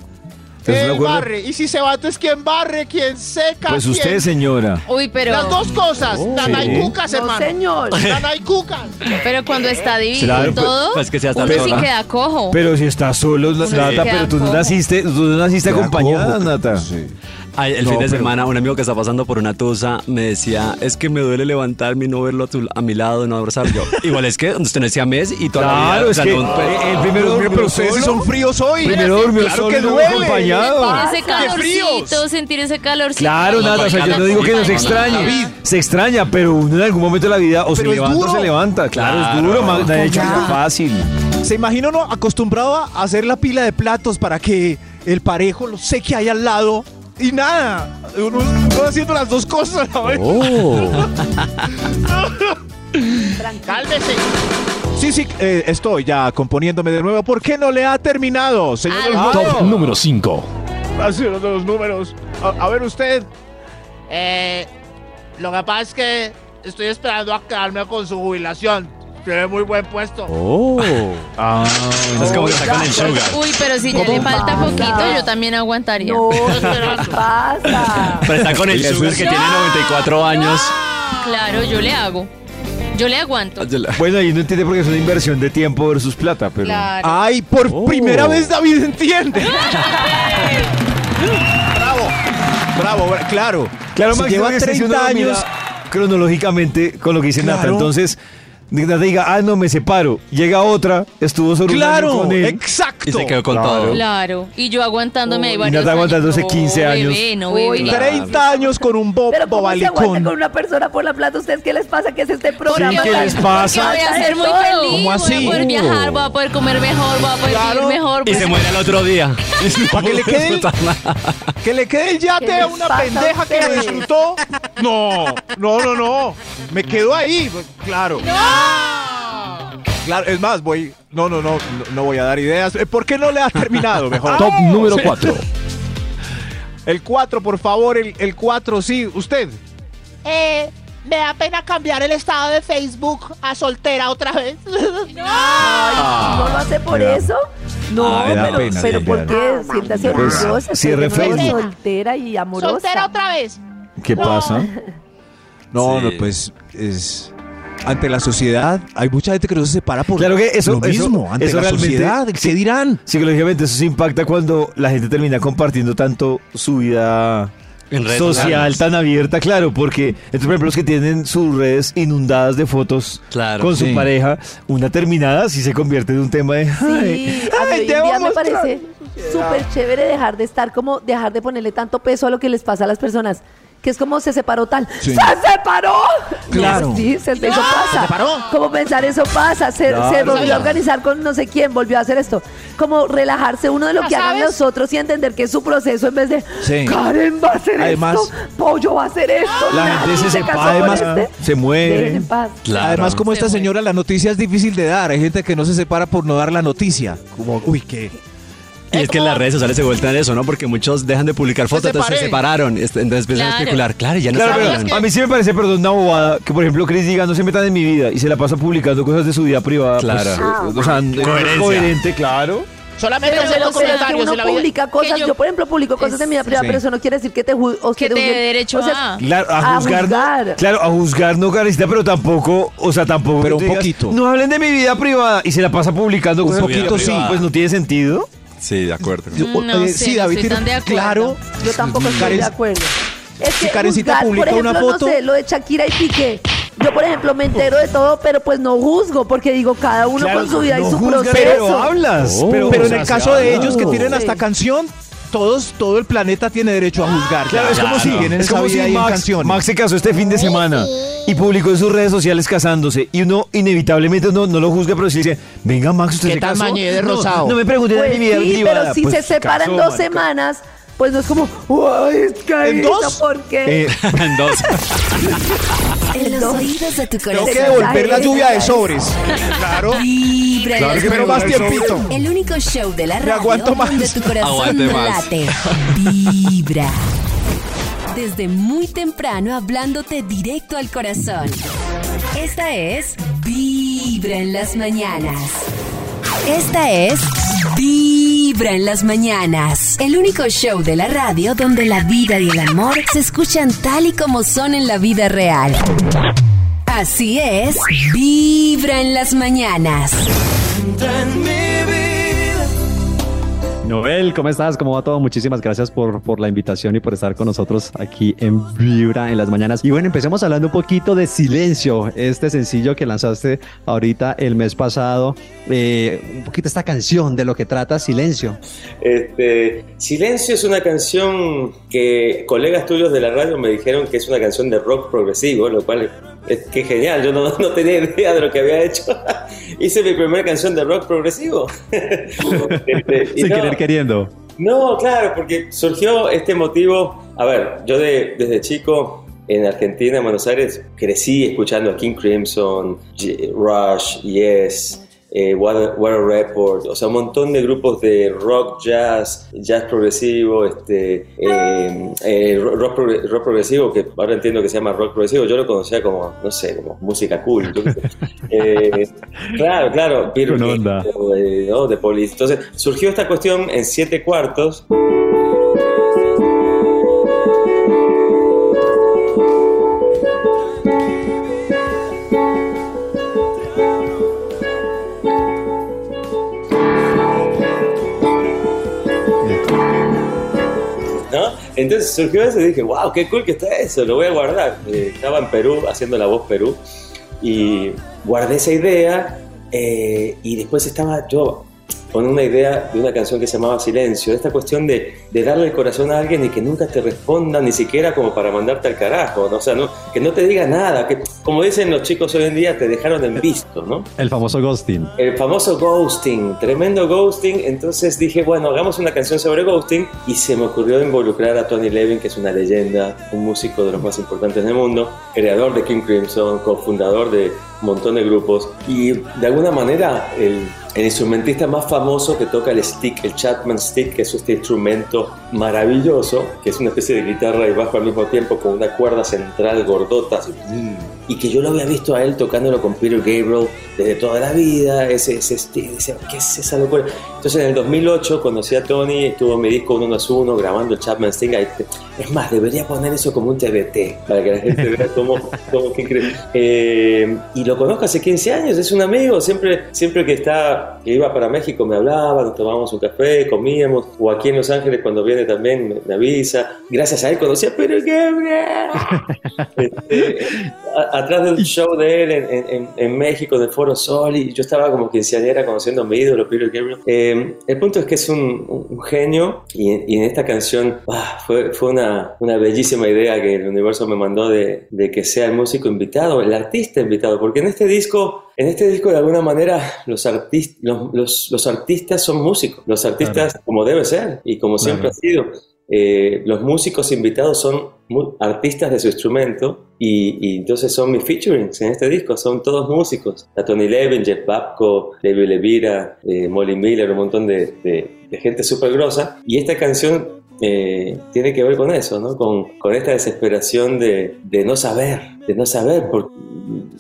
¿Es él barre. Y si se va, entonces ¿quién barre? ¿Quién seca? Pues ¿Quién- usted, señora. Uy, pero. Las dos cosas. Oh, y cucas, No, hermano. señor. Cucas. Pero cuando está dividido Claro, pues- todo, pues que sea uno tan sí queda cojo. Pero si estás solo, Nata, pero tú no naciste, tú no naciste acompañada, cojo. Nata. Sí. Ay, el No, fin de pero- semana, un amigo que está pasando por una tusa me decía, es que me duele levantarme y no verlo a, tu- a mi lado, no abrazarlo. Yo, igual es que usted no decía mes y toda la vida, Claro, o es sea, que no- pues, eh, el primero durmió pero ustedes solo. son fríos hoy. Primero durmió claro solo que duele. acompañado. Sentir ese calorcito, sentir ese calorcito. Claro, nada, o sea, yo no digo que no se extrañe. Se extraña, pero uno en algún momento de la vida o se levanta o duro. se levanta. Claro, es Claro. duro, ma- de hecho es fácil. ¿Se imagina uno acostumbrado a hacer la pila de platos para que el parejo lo seque ahí al lado? Y nada, uno, uno haciendo las dos cosas a la vez. Oh. Cálmese. Sí, sí, eh, estoy ya componiéndome de nuevo. ¿Por qué no le ha terminado, señor Ah? Top número 5. Ah, señor de los números. A, a ver usted. Eh, lo que pasa es que estoy esperando a quedarme con su jubilación. Tiene muy buen puesto. Oh. Ah, es como que está con el sugar. Uy, pero si ya le falta poquito, yo también aguantaría. No, ¿qué pasa? Pero está con el sugar que tiene 94 años. Claro, yo le hago. Yo le aguanto. Bueno, ahí no entiende porque es una inversión de tiempo versus plata, pero. Claro. Ay, por Oh. primera vez David entiende. bravo, bravo, bra- claro. Claro, Si Max, lleva creo que si uno 30 lo mira años. Cronológicamente, con lo que dice Nata, Claro. entonces. Diga, ah, no, me separo. Llega otra, estuvo año Claro, con él. exacto. Y se quedó con Claro. todo. Claro. Y yo aguantándome ahí Y varios Nata aguantándose años. 15 No, años. Bebé, no, bebé. claro. 30 años con un bo Pero ¿cómo se aguanta con una persona por la plata? ¿Ustedes qué les pasa? ¿Qué es este programa? ¿qué tan- les pasa? Voy a ser muy feliz, ¿Cómo voy así? a poder viajar, voy a poder comer mejor, voy a poder Claro. vivir mejor. Y pues- se muere al otro día. ¿Para que le quede el- Que le quede el ¿Qué yate a una pendeja que lo disfrutó. No, no, no, no. Me quedo ahí, claro. Claro, es más, voy. No, no, no, no, no voy a dar ideas. Eh, ¿Por qué no le ha terminado mejor? Top número 4. El 4, por favor, el, el 4, sí, usted. Eh, me da pena cambiar el estado de Facebook a soltera otra vez. Ay, ¿no lo hace por Me da- eso? No, Ah, me da pero, pena, pero sí, ¿por qué? Siéntase Pues, orgullosa. nuevo Facebook. soltera y amorosa. soltera otra vez. ¿Qué pasa? No, Sí. no, pues es. Ante la sociedad, hay mucha gente que no se separa por Claro que eso- lo eso- mismo. ante eso la realmente- sociedad, ¿qué dirán? Psicológicamente eso se impacta cuando la gente termina compartiendo tanto su vida En redes social sociales. tan abierta, claro, porque entonces, por ejemplo, los que tienen sus redes inundadas de fotos Claro. con su Sí. pareja, una terminada sí se convierte en un tema de... Sí, "Ay, ay, hoy te día me mostrar". parece súper chévere dejar de estar como, dejar de ponerle tanto peso a lo que les pasa a las personas. Que es como se separó tal. Sí. ¡Se separó! Claro. Sí, se, eso pasa. ¿Se separó? Como pensar eso pasa. Se, Claro. se volvió a organizar con no sé quién, volvió a hacer esto. Como relajarse uno de lo ¿Ya que hagan los otros y entender que es su proceso en vez de Sí. Karen va a hacer Además- esto, Pollo va a hacer esto. La gente se separa, con además este. se muere. Dejen en paz. Claro. Además, como esta Se muere. señora, la noticia es difícil de dar. Hay gente que no se separa por no dar la noticia. Como, uy, qué. Y es que en las redes sociales se vuelven eso, ¿no? Porque muchos dejan de publicar fotos, entonces se separaron. Este, Entonces empiezan a Claro. especular. Claro, y ya no Claro, se pero hablan. a mí sí me parece, perdón, una bobada que, por ejemplo, Chris diga no se metan en mi vida y se la pasa publicando cosas de su vida privada. pues, Claro. eh, o sea, no es Coherencia. coherente, claro. Solamente Pero, hacer los es que comentarios uno la vida. publica cosas, Que yo, yo- por ejemplo publico cosas de mi vida privada, Sí. pero eso no quiere decir que te ju- o Que te te juzguen. dé derecho O sea, a... Claro, a, A juzgar, claro, a juzgar no carecita, pero tampoco, o sea, tampoco. Pero un tú digas, poquito. No hablen de mi vida privada y se la pasa publicando Un cosas poquito privada, sí. Pues no tiene sentido. Sí, de acuerdo. No Eh, sé, sí, no David estoy tan de acuerdo. claro. yo tampoco estoy Karen, de acuerdo. Es Si que Karencita juzgar, publica por ejemplo, una foto- no sé, lo de Shakira y Piqué. Yo, por ejemplo, me entero de todo, pero pues no juzgo, porque digo, cada uno Claro, con su vida y no su juzga, proceso. pero hablas. pero pero en el caso de ellos que tienen Sí. hasta canción, todos, todo el planeta tiene derecho a juzgar. Claro, es como si, es como si Max, canciones. Max se casó este fin de semana y publicó en sus redes sociales casándose y uno inevitablemente no, no lo juzga, pero sí dice, venga Max, usted ¿Qué se casó. de No, rosado? No, me pregunte de Pues mi vida sí, privada. pero si Pues se separan casó, dos semanas, pues no es como, ¡Uy, es ¿En dos? ¿por qué? Eh, en dos. En los oídos de tu Tengo corazón. que devolver la lluvia de sobres. Claro. Vibra Claro que pero más tiempito. El único show de la Me radio aguanto más. donde tu corazón late. Vibra. Desde muy temprano hablándote directo al corazón. Esta es Vibra en las mañanas. Esta es Vibra en las mañanas. El único show de la radio donde la vida y el amor se escuchan tal y como son en la vida real. Así es, Vibra en las mañanas. Noel, ¿cómo estás? ¿Cómo va todo? Muchísimas gracias por, por la invitación y por estar con nosotros aquí en Vibra en las mañanas. Y bueno, empecemos hablando un poquito de Silencio, este sencillo que lanzaste ahorita el mes pasado. Eh, un poquito esta canción de lo que trata Silencio. Este, Silencio es una canción que colegas tuyos de la radio me dijeron que es una canción de rock progresivo, lo cual que genial, yo no, no tenía idea de lo que había hecho. Hice mi primera canción de rock progresivo. Este, Sin no, querer queriendo. no, claro, porque surgió este motivo. A ver, yo de- desde chico en Argentina, en Buenos Aires, crecí escuchando a King Crimson, Rush, Yes, eh, Water, Water Report, o sea, un montón de grupos de rock, jazz, jazz progresivo, este, eh, eh, rock, progre- rock progresivo, que ahora entiendo que se llama rock progresivo, yo lo conocía como, no sé, como música cool. Eh, claro, claro, eh, ¿no? de Police. Entonces surgió esta cuestión en siete cuartos. Entonces surgió eso y dije, wow, qué cool que está eso, lo voy a guardar. Eh, estaba en Perú haciendo la voz Perú y guardé esa idea eh, y después estaba yo con una idea de una canción que se llamaba Silencio, esta cuestión de, de darle el corazón a alguien y que nunca te responda ni siquiera como para mandarte al carajo, ¿no? o sea, no, que no te diga nada, que como dicen los chicos hoy en día, te dejaron en visto, ¿no? El famoso ghosting. El famoso ghosting, tremendo ghosting. Entonces dije, bueno, hagamos una canción sobre ghosting y se me ocurrió involucrar a Tony Levin, que es una leyenda, un músico de los más importantes del mundo, creador de King Crimson, cofundador de un montón de grupos y de alguna manera el, el instrumentista más famoso que toca el stick, el Chapman Stick, que es este instrumento maravilloso, que es una especie de guitarra y bajo al mismo tiempo con una cuerda central gordota. así, y que yo lo había visto a él tocándolo con Peter Gabriel desde toda la vida, ese, ese decía, ¿qué es esa locura? Entonces en el 2008 conocí a Tony, estuvo en mi disco Uno más Uno grabando el Chapman Sting, es más, debería poner eso como un TBT, para que la gente vea cómo, cómo increíble. Eh, y lo conozco hace 15 años, es un amigo, siempre, siempre que, está, que iba para México me hablaba, nos tomábamos un café, comíamos, o aquí en Los Ángeles cuando viene también me, me avisa, gracias a él conocí a Peter Gabriel. Este, a- atrás del show de él en, en- en- México, en el Foro Sol, y yo estaba como quinceañera conociendo a mi ídolo, Peter Gabriel. Eh, el punto es que es un, un genio, y, y en esta canción ah, fue, fue una, una bellísima idea que el universo me mandó de, de que sea el músico invitado, el artista invitado, porque en este disco, en este disco de alguna manera los, artis- los, los- los artistas son músicos, los artistas como debe ser y como siempre Claro. ha sido. Eh, los músicos invitados son artistas de su instrumento y, y entonces son mis featurings en este disco, son todos músicos. A Tony Levin, Jeff Babco, David Levira, eh, Molly Miller, un montón de, de- de gente súper grosa. Y esta canción eh, tiene que ver con eso, ¿no? Con, con esta desesperación de, de no saber, de no saber. por-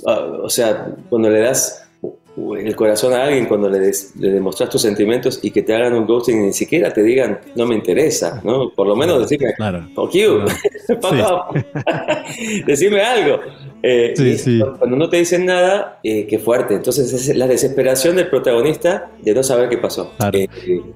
ah, o sea, cuando le das el corazón a alguien cuando le, des- le demostras tus sentimientos y que te hagan un ghosting y ni siquiera te digan no me interesa, ¿no? Por lo menos decirme Claro. fuck you, off. decime algo. Eh, Sí, sí. Cuando no te dicen nada, eh, qué fuerte. Entonces es la desesperación del protagonista de no saber qué pasó. Eh,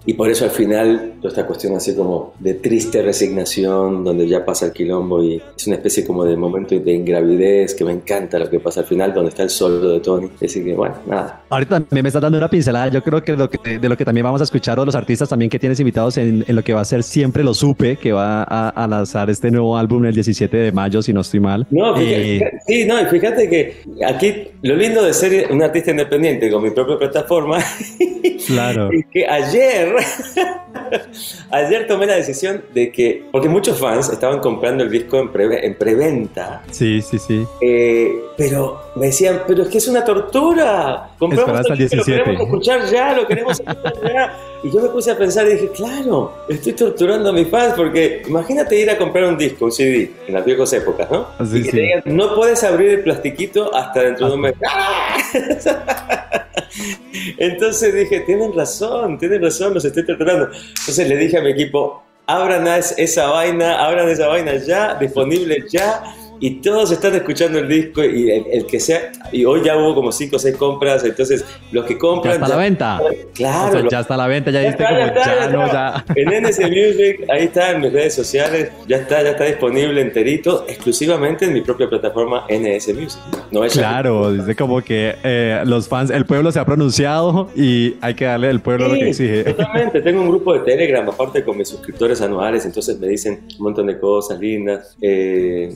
y por eso al final toda esta cuestión así como de triste resignación, donde ya pasa el quilombo y es una especie como de momento de ingravidez que me encanta lo que pasa al final, donde está el solo de Tony. Así que bueno, nada. Ahorita también me estás dando una pincelada. Yo creo que, lo que de lo que también vamos a escuchar o los artistas también que tienes invitados en, en lo que va a ser Siempre lo supe, que va a, a lanzar este nuevo álbum el 17 de mayo, si no estoy mal. No, fíjate- sí, no, y fíjate que aquí lo lindo de ser un artista independiente con mi propia plataforma claro. es que ayer, ayer tomé la decisión de que, porque muchos fans estaban comprando el disco en, preve- en preventa, Sí, sí, sí. eh, pero me decían, pero es que es una tortura. Compramos hasta el disco, 17. Lo queremos escuchar ya, lo queremos escuchar ya. Y yo me puse a pensar y dije, claro, estoy torturando a mis fans porque imagínate ir a comprar un disco, un CD, en las viejas épocas, ¿no? Sí, y que sí. te digan, no puedes abrir el plastiquito hasta dentro de un mes. Entonces dije, tienen razón, tienen razón, los estoy torturando. Entonces le dije a mi equipo, abran es- esa vaina, abran esa vaina ya, disponible ya. Y todos están escuchando el disco y el, el que sea, y hoy ya hubo como 5 o 6 compras, entonces los que Ya compran... está a la venta. Claro. O sea, ya está a la venta, ya ya diste está, como ya está, ya, ya no, ya. En NS Music, ahí está en mis redes sociales, ya está, ya está disponible enterito, exclusivamente en mi propia plataforma NS Music. No es Claro, dice como que eh, los fans, el pueblo se ha pronunciado y hay que darle al pueblo lo que Sí, exige. Totalmente, tengo un grupo de Telegram, aparte con mis suscriptores anuales, entonces me dicen un montón de cosas lindas eh,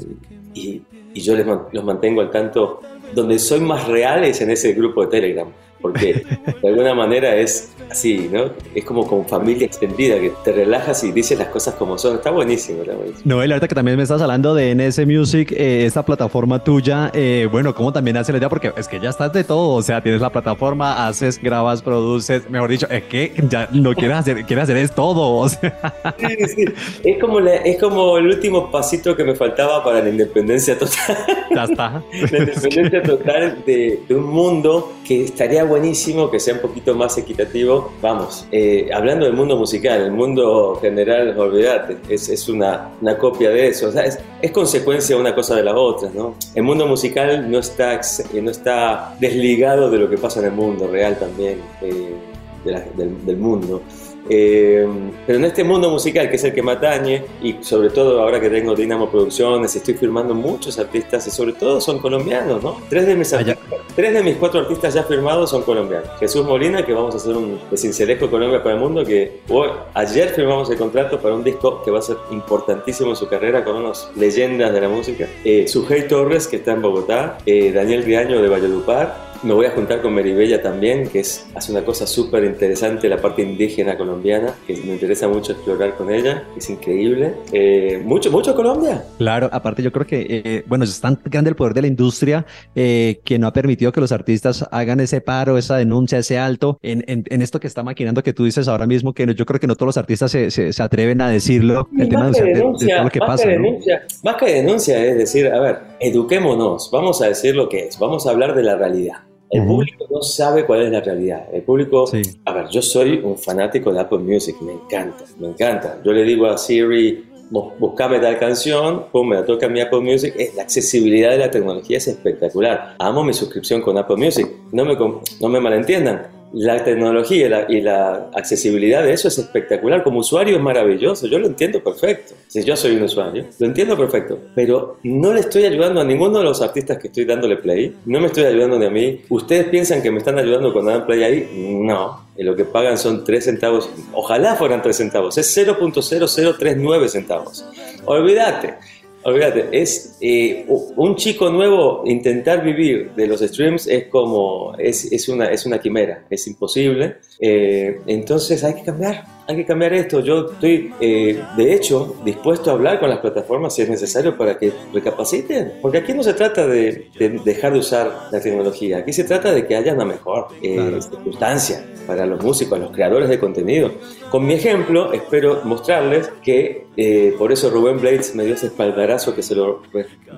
y, y yo les los mantengo al tanto. Donde soy más real es en ese grupo de Telegram, porque de alguna manera es así, ¿no? Es como con familia extendida, que te relajas y dices las cosas como son. Está buenísimo, está buenísimo. Noel, ahorita que también me estás hablando de NS Music, eh, esta plataforma tuya, eh, bueno, ¿cómo también hace la idea? Porque es que ya estás de todo, o sea, tienes la plataforma, haces, grabas, produces, mejor dicho, es que ya no quieres hacer, quieres hacer es todo, o sea. Sí, sí. Es como, la- es como el último pasito que me faltaba para la independencia total. Ya está. La independencia total de, de un mundo que estaría buenísimo que sea un poquito más equitativo. Vamos, eh, hablando del mundo musical, el mundo general, olvídate, es, es una, una copia de eso. O sea, es, es consecuencia una cosa de la otra, ¿no? El mundo musical no está, eh, no está desligado de lo que pasa en el mundo real también, eh, de la- del, del mundo. Eh, pero en este mundo musical, que es el que me atañe, y sobre todo ahora que tengo Dinamo Producciones, estoy firmando muchos artistas, y sobre todo son colombianos, ¿no? Tres de mis, artistas- tres de mis cuatro artistas ya firmados son colombianos. Jesús Molina, que vamos a hacer un de Colombia para el Mundo, que hoy- ayer firmamos el contrato para un disco que va a ser importantísimo en su carrera con unas leyendas de la música. Eh, Sujei Torres, que está en Bogotá, eh, Daniel Riaño de Valledupar, me voy a juntar con Meribella también, que es, hace una cosa súper interesante, la parte indígena colombiana, que me interesa mucho explorar con ella, es increíble. Eh, mucho, mucho Colombia. Claro, aparte yo creo que, eh, bueno, es tan grande el poder de la industria eh, que no ha permitido que los artistas hagan ese paro, esa denuncia, ese alto en, en- en esto que está maquinando que tú dices ahora mismo, que no- yo creo que no todos los artistas se, se- se atreven a decirlo, el tema de, más, que de- de denuncia, todo lo que más pasa, que ¿no? denuncia, más que denuncia es decir, a ver, eduquémonos, vamos a decir lo que es, vamos a hablar de la realidad. El público no sabe cuál es la realidad. El público, a ver, yo soy un fanático de Apple Music, me encanta, me encanta. Yo le digo a Siri, "Bu- buscame tal canción, pum, me la toca mi Apple Music. Eh, la accesibilidad de la tecnología es espectacular. Amo mi suscripción con Apple Music. No me, no me malentiendan. La tecnología y la, accesibilidad de eso es espectacular. Como usuario es maravilloso. Yo lo entiendo perfecto. Si yo soy un usuario, lo entiendo perfecto. Pero no le estoy ayudando a ninguno de los artistas que estoy dándole play. No me estoy ayudando ni a mí. ¿Ustedes piensan que me están ayudando cuando dan play ahí? No. Y lo que pagan son 3 centavos. Ojalá fueran 3 centavos. Es 0.0039 centavos. Olvídate. Olvídate, es eh, un chico nuevo intentar vivir de los streams es como, es, es, una, es una quimera, es imposible. Eh, entonces hay que cambiar, hay que cambiar esto. Yo estoy, eh, de hecho, dispuesto a hablar con las plataformas si es necesario para que recapaciten. Porque aquí no se trata de, de dejar de usar la tecnología, aquí se trata de que haya una mejor eh, circunstancia para los músicos, los creadores de contenido. Con mi ejemplo, espero mostrarles que eh, por eso Rubén Blades me dio ese espaldarazo que se lo,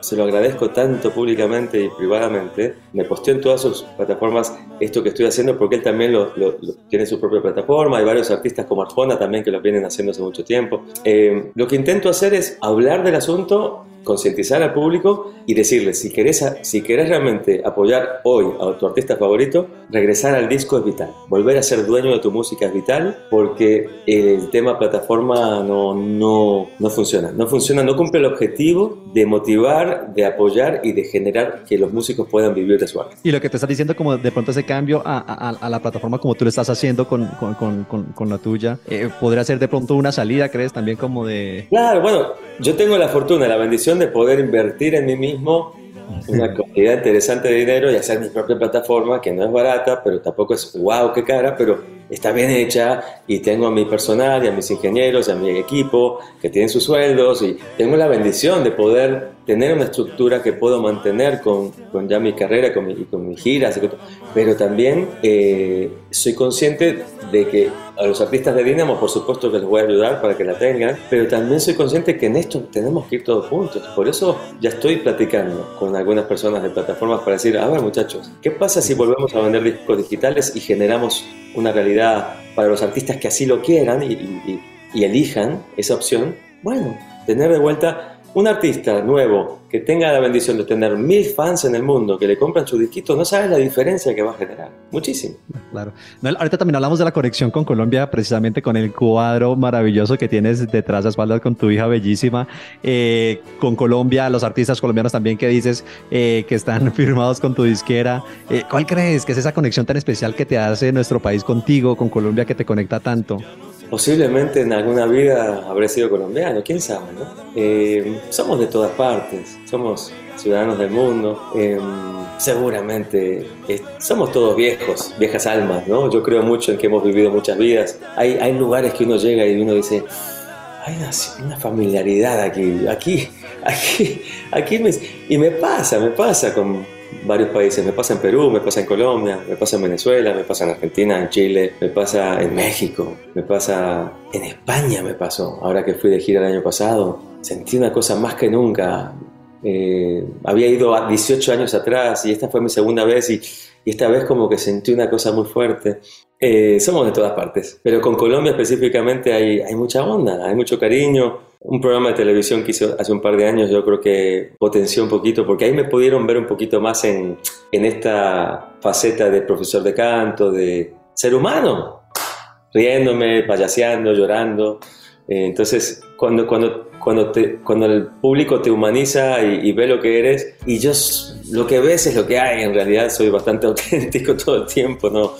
se lo agradezco tanto públicamente y privadamente. Me posteó en todas sus plataformas esto que estoy haciendo porque él también lo, lo- lo- tiene su propia plataforma. Hay varios artistas como Arjona también que lo vienen haciendo hace mucho tiempo. Eh, lo que intento hacer es hablar del asunto concientizar al público y decirles, si querés, si querés realmente apoyar hoy a tu artista favorito, regresar al disco es vital. Volver a ser dueño de tu música es vital porque el tema plataforma no, no, no funciona. No funciona, no cumple el objetivo de motivar, de apoyar y de generar que los músicos puedan vivir de su arte. Y lo que te estás diciendo, como de pronto ese cambio a, a- a la plataforma como tú lo estás haciendo con, con- con- con la tuya, eh, podría ser de pronto una salida, ¿crees? También como de... Claro, bueno, yo tengo la fortuna, la bendición de poder invertir en mí mismo una cantidad interesante de dinero y hacer mi propia plataforma, que no es barata, pero tampoco es wow, qué cara, pero está bien hecha y tengo a mi personal y a mis ingenieros y a mi equipo que tienen sus sueldos y tengo la bendición de poder tener una estructura que puedo mantener con, ya mi carrera con mi, con mis giras, pero también eh, soy consciente de que a los artistas de Dinamo, por supuesto que les voy a ayudar para que la tengan, pero también soy consciente que en esto tenemos que ir todos juntos. Por eso ya estoy platicando con algunas personas de plataformas para decir, a ver muchachos, ¿qué pasa si volvemos a vender discos digitales y generamos una realidad para los artistas que así lo quieran y, y- y elijan esa opción? Bueno, tener de vuelta un artista nuevo que tenga la bendición de tener mil fans en el mundo que le compran su disquito, no sabes la diferencia que va a generar. Muchísimo. Claro. Ahorita también hablamos de la conexión con Colombia, precisamente con el cuadro maravilloso que tienes detrás de espaldas con tu hija bellísima. Eh, con Colombia, los artistas colombianos también que dices eh, que están firmados con tu disquera. Eh, ¿Cuál crees que es esa conexión tan especial que te hace nuestro país contigo, con Colombia, que te conecta tanto? Posiblemente en alguna vida habré sido colombiano, quién sabe, ¿no? Eh, somos de todas partes, somos ciudadanos del mundo, eh, seguramente eh, somos todos viejos, viejas almas, ¿no? Yo creo mucho en que hemos vivido muchas vidas. Hay, hay lugares que uno llega y uno dice, hay una, una familiaridad aquí, aquí, aquí, aquí me, y me pasa, me pasa con varios países, me pasa en Perú, me pasa en Colombia, me pasa en Venezuela, me pasa en Argentina, en Chile, me pasa en México, me pasa en España, me pasó, ahora que fui de gira el año pasado, sentí una cosa más que nunca. Eh, había ido a 18 años atrás y esta fue mi segunda vez y, y esta vez como que sentí una cosa muy fuerte. Eh, somos de todas partes, pero con Colombia específicamente hay, hay mucha onda, hay mucho cariño. Un programa de televisión que hice hace un par de años yo creo que potenció un poquito, porque ahí me pudieron ver un poquito más en, en esta faceta de profesor de canto, de ser humano, riéndome, payaseando, llorando. Eh, entonces, cuando, cuando, cuando, te, cuando el público te humaniza y, y ve lo que eres, y yo lo que ves es lo que hay, en realidad soy bastante auténtico todo el tiempo, no,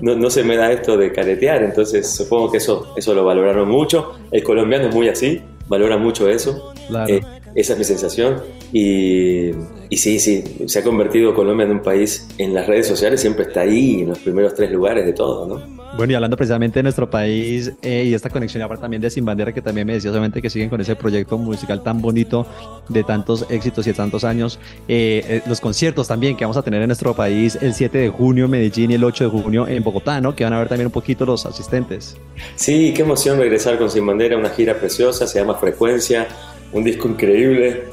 no, no se me da esto de caretear, entonces supongo que eso, eso lo valoraron mucho. El colombiano es muy así, valora mucho eso. Claro. Eh, esa es mi sensación. Y, y sí, sí, se ha convertido Colombia en un país, en las redes sociales siempre está ahí, en los primeros tres lugares de todo, ¿no? Bueno, y hablando precisamente de nuestro país eh, y esta conexión aparte también de Sin Bandera, que también me decías obviamente que siguen con ese proyecto musical tan bonito de tantos éxitos y de tantos años. Eh, eh, los conciertos también que vamos a tener en nuestro país el 7 de junio en Medellín y el 8 de junio en Bogotá, ¿no? Que van a ver también un poquito los asistentes. Sí, qué emoción regresar con Sin Bandera, una gira preciosa, se llama Frecuencia, un disco increíble,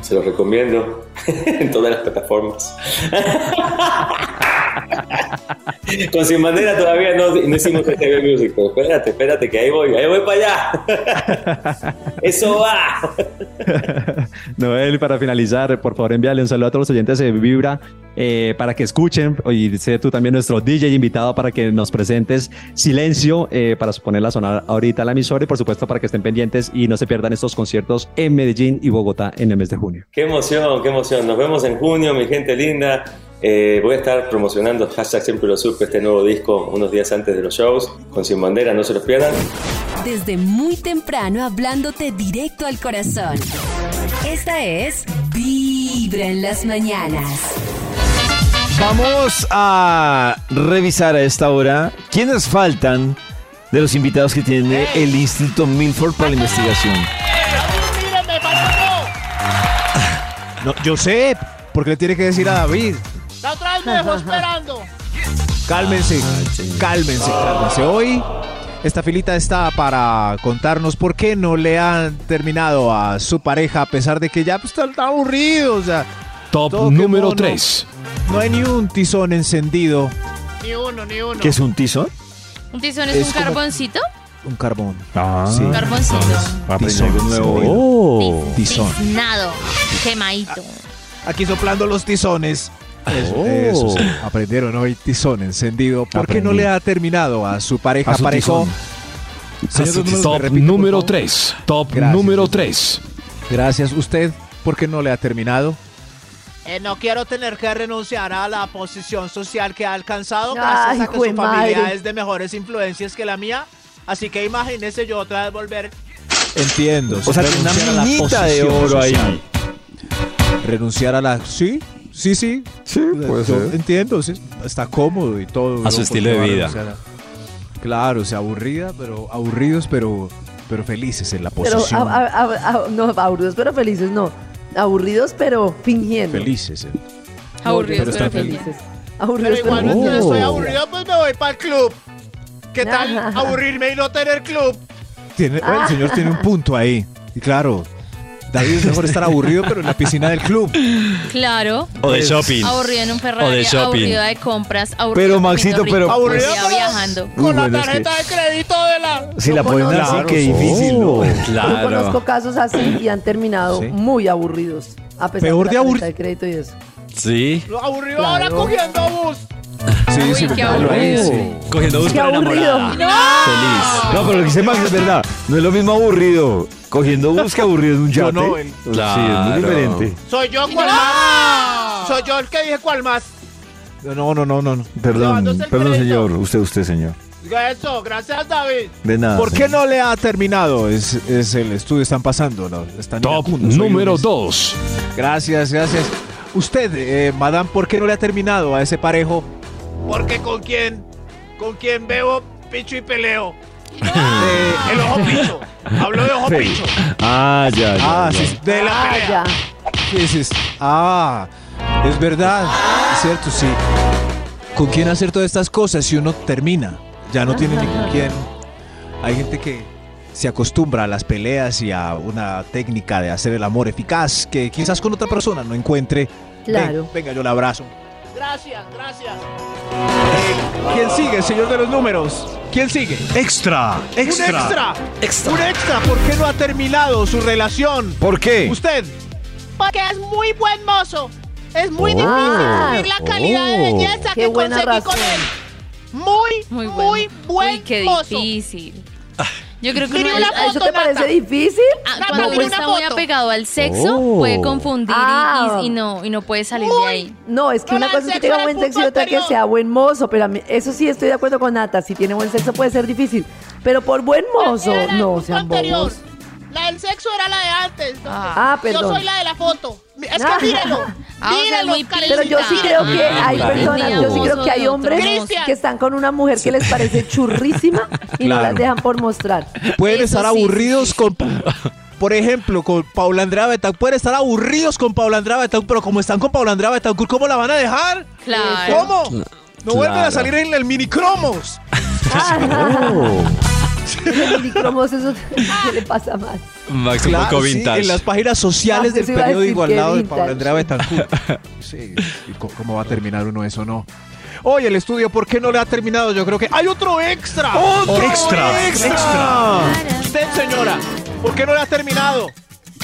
se lo recomiendo en todas las plataformas. con Sin Bandera todavía no, no hicimos TV Music, pero espérate, espérate, que ahí voy, ahí voy para allá. Eso va. Noel, para finalizar, por favor envíale un saludo a todos los oyentes de Vibra eh, para que escuchen y sé tú también nuestro DJ invitado para que nos presentes Silencio eh, para ponerla a sonar ahorita a la emisora y por supuesto para que estén pendientes y no se pierdan estos conciertos en Medellín y Bogotá en el mes de junio. Qué emoción, qué emoción. Nos vemos en junio, mi gente linda. Eh, voy a estar promocionando hashtag siempre lo supe este nuevo disco unos días antes de los shows con Sin Bandera, no se los pierdan. Desde muy temprano hablándote directo al corazón. Esta es Vibra en las mañanas. Vamos a revisar a esta hora quiénes faltan de los invitados que tiene el Instituto Milford para la investigación. No, yo sé, porque le tiene que decir a David. La otra vez me dejó esperando. Cálmense, cálmense, cálmense. Hoy esta filita está para contarnos por qué no le han terminado a su pareja a pesar de que ya pues, está, está aburrido. O sea, Top número quemó, no- 3. No hay ni un tizón encendido. Ni uno, ni uno. ¿Qué es un tizón? ¿Un tizón es, Es un carboncito? Un carbón. Ah, Sí. Carboncito. aprendí Tizón. algo nuevo. Oh. Tizón. Tiznado, quemadito. Aquí soplando los tizones. Eso, Oh. eso, sí. aprendieron hoy tizón encendido. ¿Por qué no le ha terminado a su pareja? A su parejo? Señor ¿me Top número favor? 3. Top Gracias. número 3. Gracias. ¿Usted por qué no le ha terminado? Eh, no quiero tener que renunciar a la posición social que ha alcanzado Ay, gracias a que su familia es de mejores influencias que la mía. Así que imagínese yo otra vez volver. Entiendo. O sea, una renunciar a la minita de posición oro ahí. social. Renunciar a la... Sí, sí, sí. Sí, ser. Entiendo, sí, está cómodo y todo. A su ¿no? estilo de vida. Claro, o sea, aburrida, pero aburridos, pero, pero felices en la Pero, posición. a- a- a- a- no, aburridos pero felices, no. Aburridos pero fingiendo. Felices. eh. Aburridos, pero pero están felices. Aburridos Pero pero igualmente felices. estoy aburrido, pues me voy para el club. ¿Qué tal aburrirme y no tener club? Tiene- El señor tiene un punto ahí. Y claro, David es mejor estar aburrido, pero en la piscina del club. Claro. O de shopping. Aburrido en un O de Ferrari, shopping. aburrido de compras, aburrido Pero, Maxito, rico, pero- Aburrido, aburrido pero- viajando. Uy, Con la bueno, es que- tarjeta de crédito de la. Si la ponen así, conozco- qué difícil, ¿no? Yo conozco casos así y han terminado Sí. muy aburridos. A pesar Peor de la de aburri- tarjeta de crédito y eso. Sí. Lo aburrido Claro. ahora cogiendo bus. Sí, Uy, sí, qué claro, aburrido. sí. Cogiendo bus Qué para aburrido. enamorada. Feliz. No, pero lo que dice Max es verdad. No es lo mismo aburrido cogiendo bus que aburrido en un Yo yate. no, el- Sí, es muy Claro. diferente. Soy yo cuál más. Soy yo el que dije cuál más. No, no, no, no. no. Perdón, Llevándose el perdón, crédito. señor. Usted, usted, señor. Diga eso, gracias David. De nada. ¿Por qué señor. no le ha terminado? Es, es el estudio, están pasando. ¿no? Están Top iracundos número lunes. 2. Gracias, gracias. Usted, eh, madame, ¿por qué no le ha terminado a ese parejo? Porque con quién, con quién bebo, picho y peleo. Eh, el ojo picho. Hablo de ojo Fe- picho. Ah, ya, ya. Ah, ya. sí, sí. De la Ah, pelea. ya. Sí, sí, sí. Ah, es verdad. Es cierto, sí. ¿Con quién hacer todas estas cosas si uno termina? Ya no tiene ni con quién. Hay gente que se acostumbra a las peleas y a una técnica de hacer el amor eficaz que quizás con otra persona no encuentre. Claro. Ven, venga, yo la abrazo. Gracias, gracias. ¿Quién sigue, señor de los números? ¿Quién sigue? Extra. Un extra. Un extra. ¿Por qué no ha terminado su relación? ¿Por qué? Usted. Porque es muy buen mozo. Es muy Oh. difícil subir la calidad de Oh. belleza que conseguí razón. con él. Muy, Muy muy, buen Uy, qué mozo. difícil. Yo creo que uno una es- ¿A ¿Eso te foto, parece Nata. difícil? ah, Nata, cuando uno está muy foto. apegado al sexo, Oh. puede confundir y- Ah. y, y no, y no puede salir de ahí. No, es que No, una cosa es que tenga buen sexo y otra que sea buen mozo, pero a mí- eso sí estoy de acuerdo con Nata, si tiene buen sexo puede ser difícil, pero por buen mozo, no, sean anterior. bobos. La del sexo era la de antes. Ah, Yo perdón. soy la de la foto. Es Ah. que. Ah, o sea, mírelo, muy Karencita. Pero yo sí creo que hay Claro. personas, yo sí creo que hay hombres Cristian. que están con una mujer que les parece churrísima y no las dejan por mostrar. Pueden Eso estar aburridos con. Por ejemplo, con Paula Andrea Betancourt. Pueden estar aburridos con Paula Andrea Betancourt, pero como están con Paula Andrea Betancourt, ¿cómo la van a dejar? Claro. ¿Cómo? No vuelven a salir en el minicromos. Oh. Ese minicromos, eso ¿qué le pasa más? Max un Claro, poco sí, vintage. en las páginas sociales Ah, del periódico al lado de Paula vintage. Andrea Betancourt. Sí, ¿y co- cómo va a terminar uno eso no? Oye, el estudio, ¿por qué no le ha terminado? Yo creo que hay otro extra. ¡Otro extra! extra! Usted, señora, ¿por qué no le ha terminado?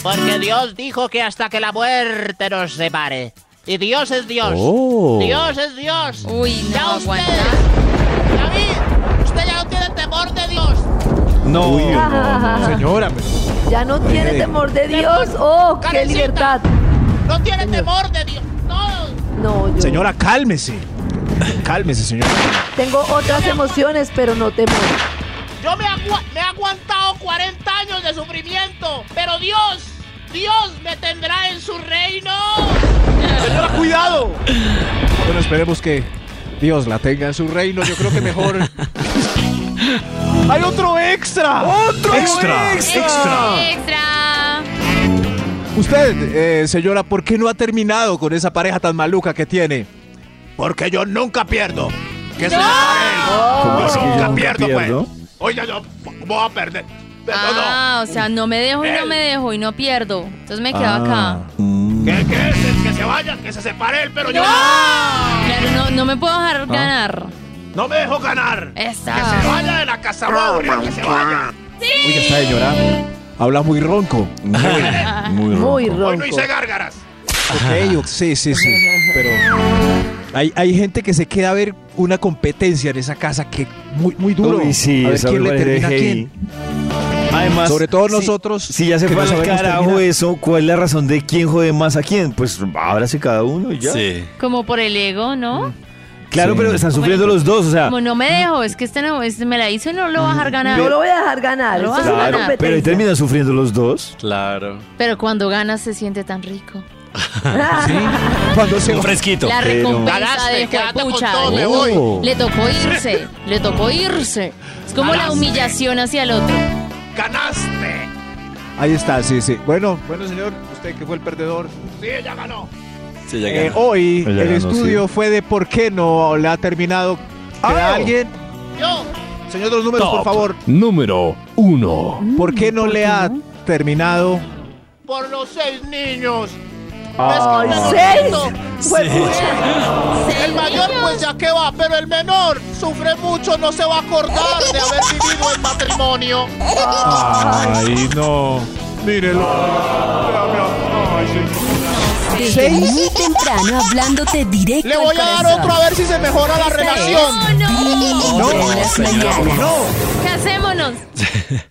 Porque Dios dijo que hasta que la muerte nos separe. Y Dios es Dios. Oh. Dios es Dios. Uy, no Ya aguanta. usted, David, usted ya no tiene temor de Dios. No. Uy, no, no, señora. pero- Ya no tiene Eh. temor de Dios, oh, qué libertad. No tiene temor de Dios. No. No, yo Señora, cálmese. Cálmese, señora. tengo otras emociones, pero no temor. Yo me, me he aguantado 40 años de sufrimiento. Pero Dios, Dios me tendrá en su reino. Señora, cuidado. Bueno, esperemos que Dios la tenga en su reino. Yo creo que mejor. ¡Hay otro extra! ¡Otro Extra, extra. Extra. Usted, eh, señora, ¿por qué no ha terminado con esa pareja tan maluca que tiene? Porque yo nunca pierdo. Que se le pare él. ¿Cómo Yo así que yo nunca nunca pierdo, pierdo? pues. Oiga, yo, ¿cómo voy a perder? Pero Ah, o sea, no me dejo y no me dejo y no pierdo. Entonces me quedo Ah. acá. ¿Qué, qué? Que se vaya, que se separe él, pero yo Claro, no, no me puedo Ah. dejar ganar. No me dejo ganar. Esta. Que se vaya de la casa, aburrir, que se vaya. Oiga, esta señora. habla muy ronco. Muy Muy Hoy no ronco. hice gárgaras. Ok, sí, sí, sí. Pero hay, hay gente que se queda a ver una competencia en esa casa que muy, muy duro. Uy, sí, a ver quién le termina a quién. Además, Sobre todo nosotros. Si ya se fue al carajo terminar. eso, ¿cuál es la razón de quién jode más a quién? Pues ábrase cada uno y ya. Sí. Como por el ego, ¿no? Claro, Sí. pero están sufriendo los dos, o sea. Como no me dejo, es que este, no, este me la hizo y no lo va a dejar ganar. Yo lo voy a dejar ganar. Vas es a Claro, ganar. pero ahí terminan sufriendo los dos. Claro. Pero cuando ganas se siente tan rico. Sí, cuando se Un fresquito. La recompensa Ganaste, de juepucha. Oh. voy. Le tocó irse, le tocó irse. Es como la humillación hacia el otro. Ganaste. Ahí está, sí, sí. Bueno, bueno, señor, usted que fue el perdedor. Sí, ya ganó. Sí, ya Eh, hoy Ya el ganó, estudio fue de por qué no le ha terminado. ¿Queda Ah. alguien? Yo. Señor de los números, por favor. Número 1. ¿Por qué no le ha terminado? Por los seis niños. Ay, el seis. Fue pucha. El mayor pues ya que va, pero el menor sufre mucho, no se va a acordar de haber vivido en matrimonio. Ay, no. Mírelo. Desde muy temprano hablándote directo Le voy al a dar otro a ver si se mejora la relación. Vibra en las mañanas. Casémonos.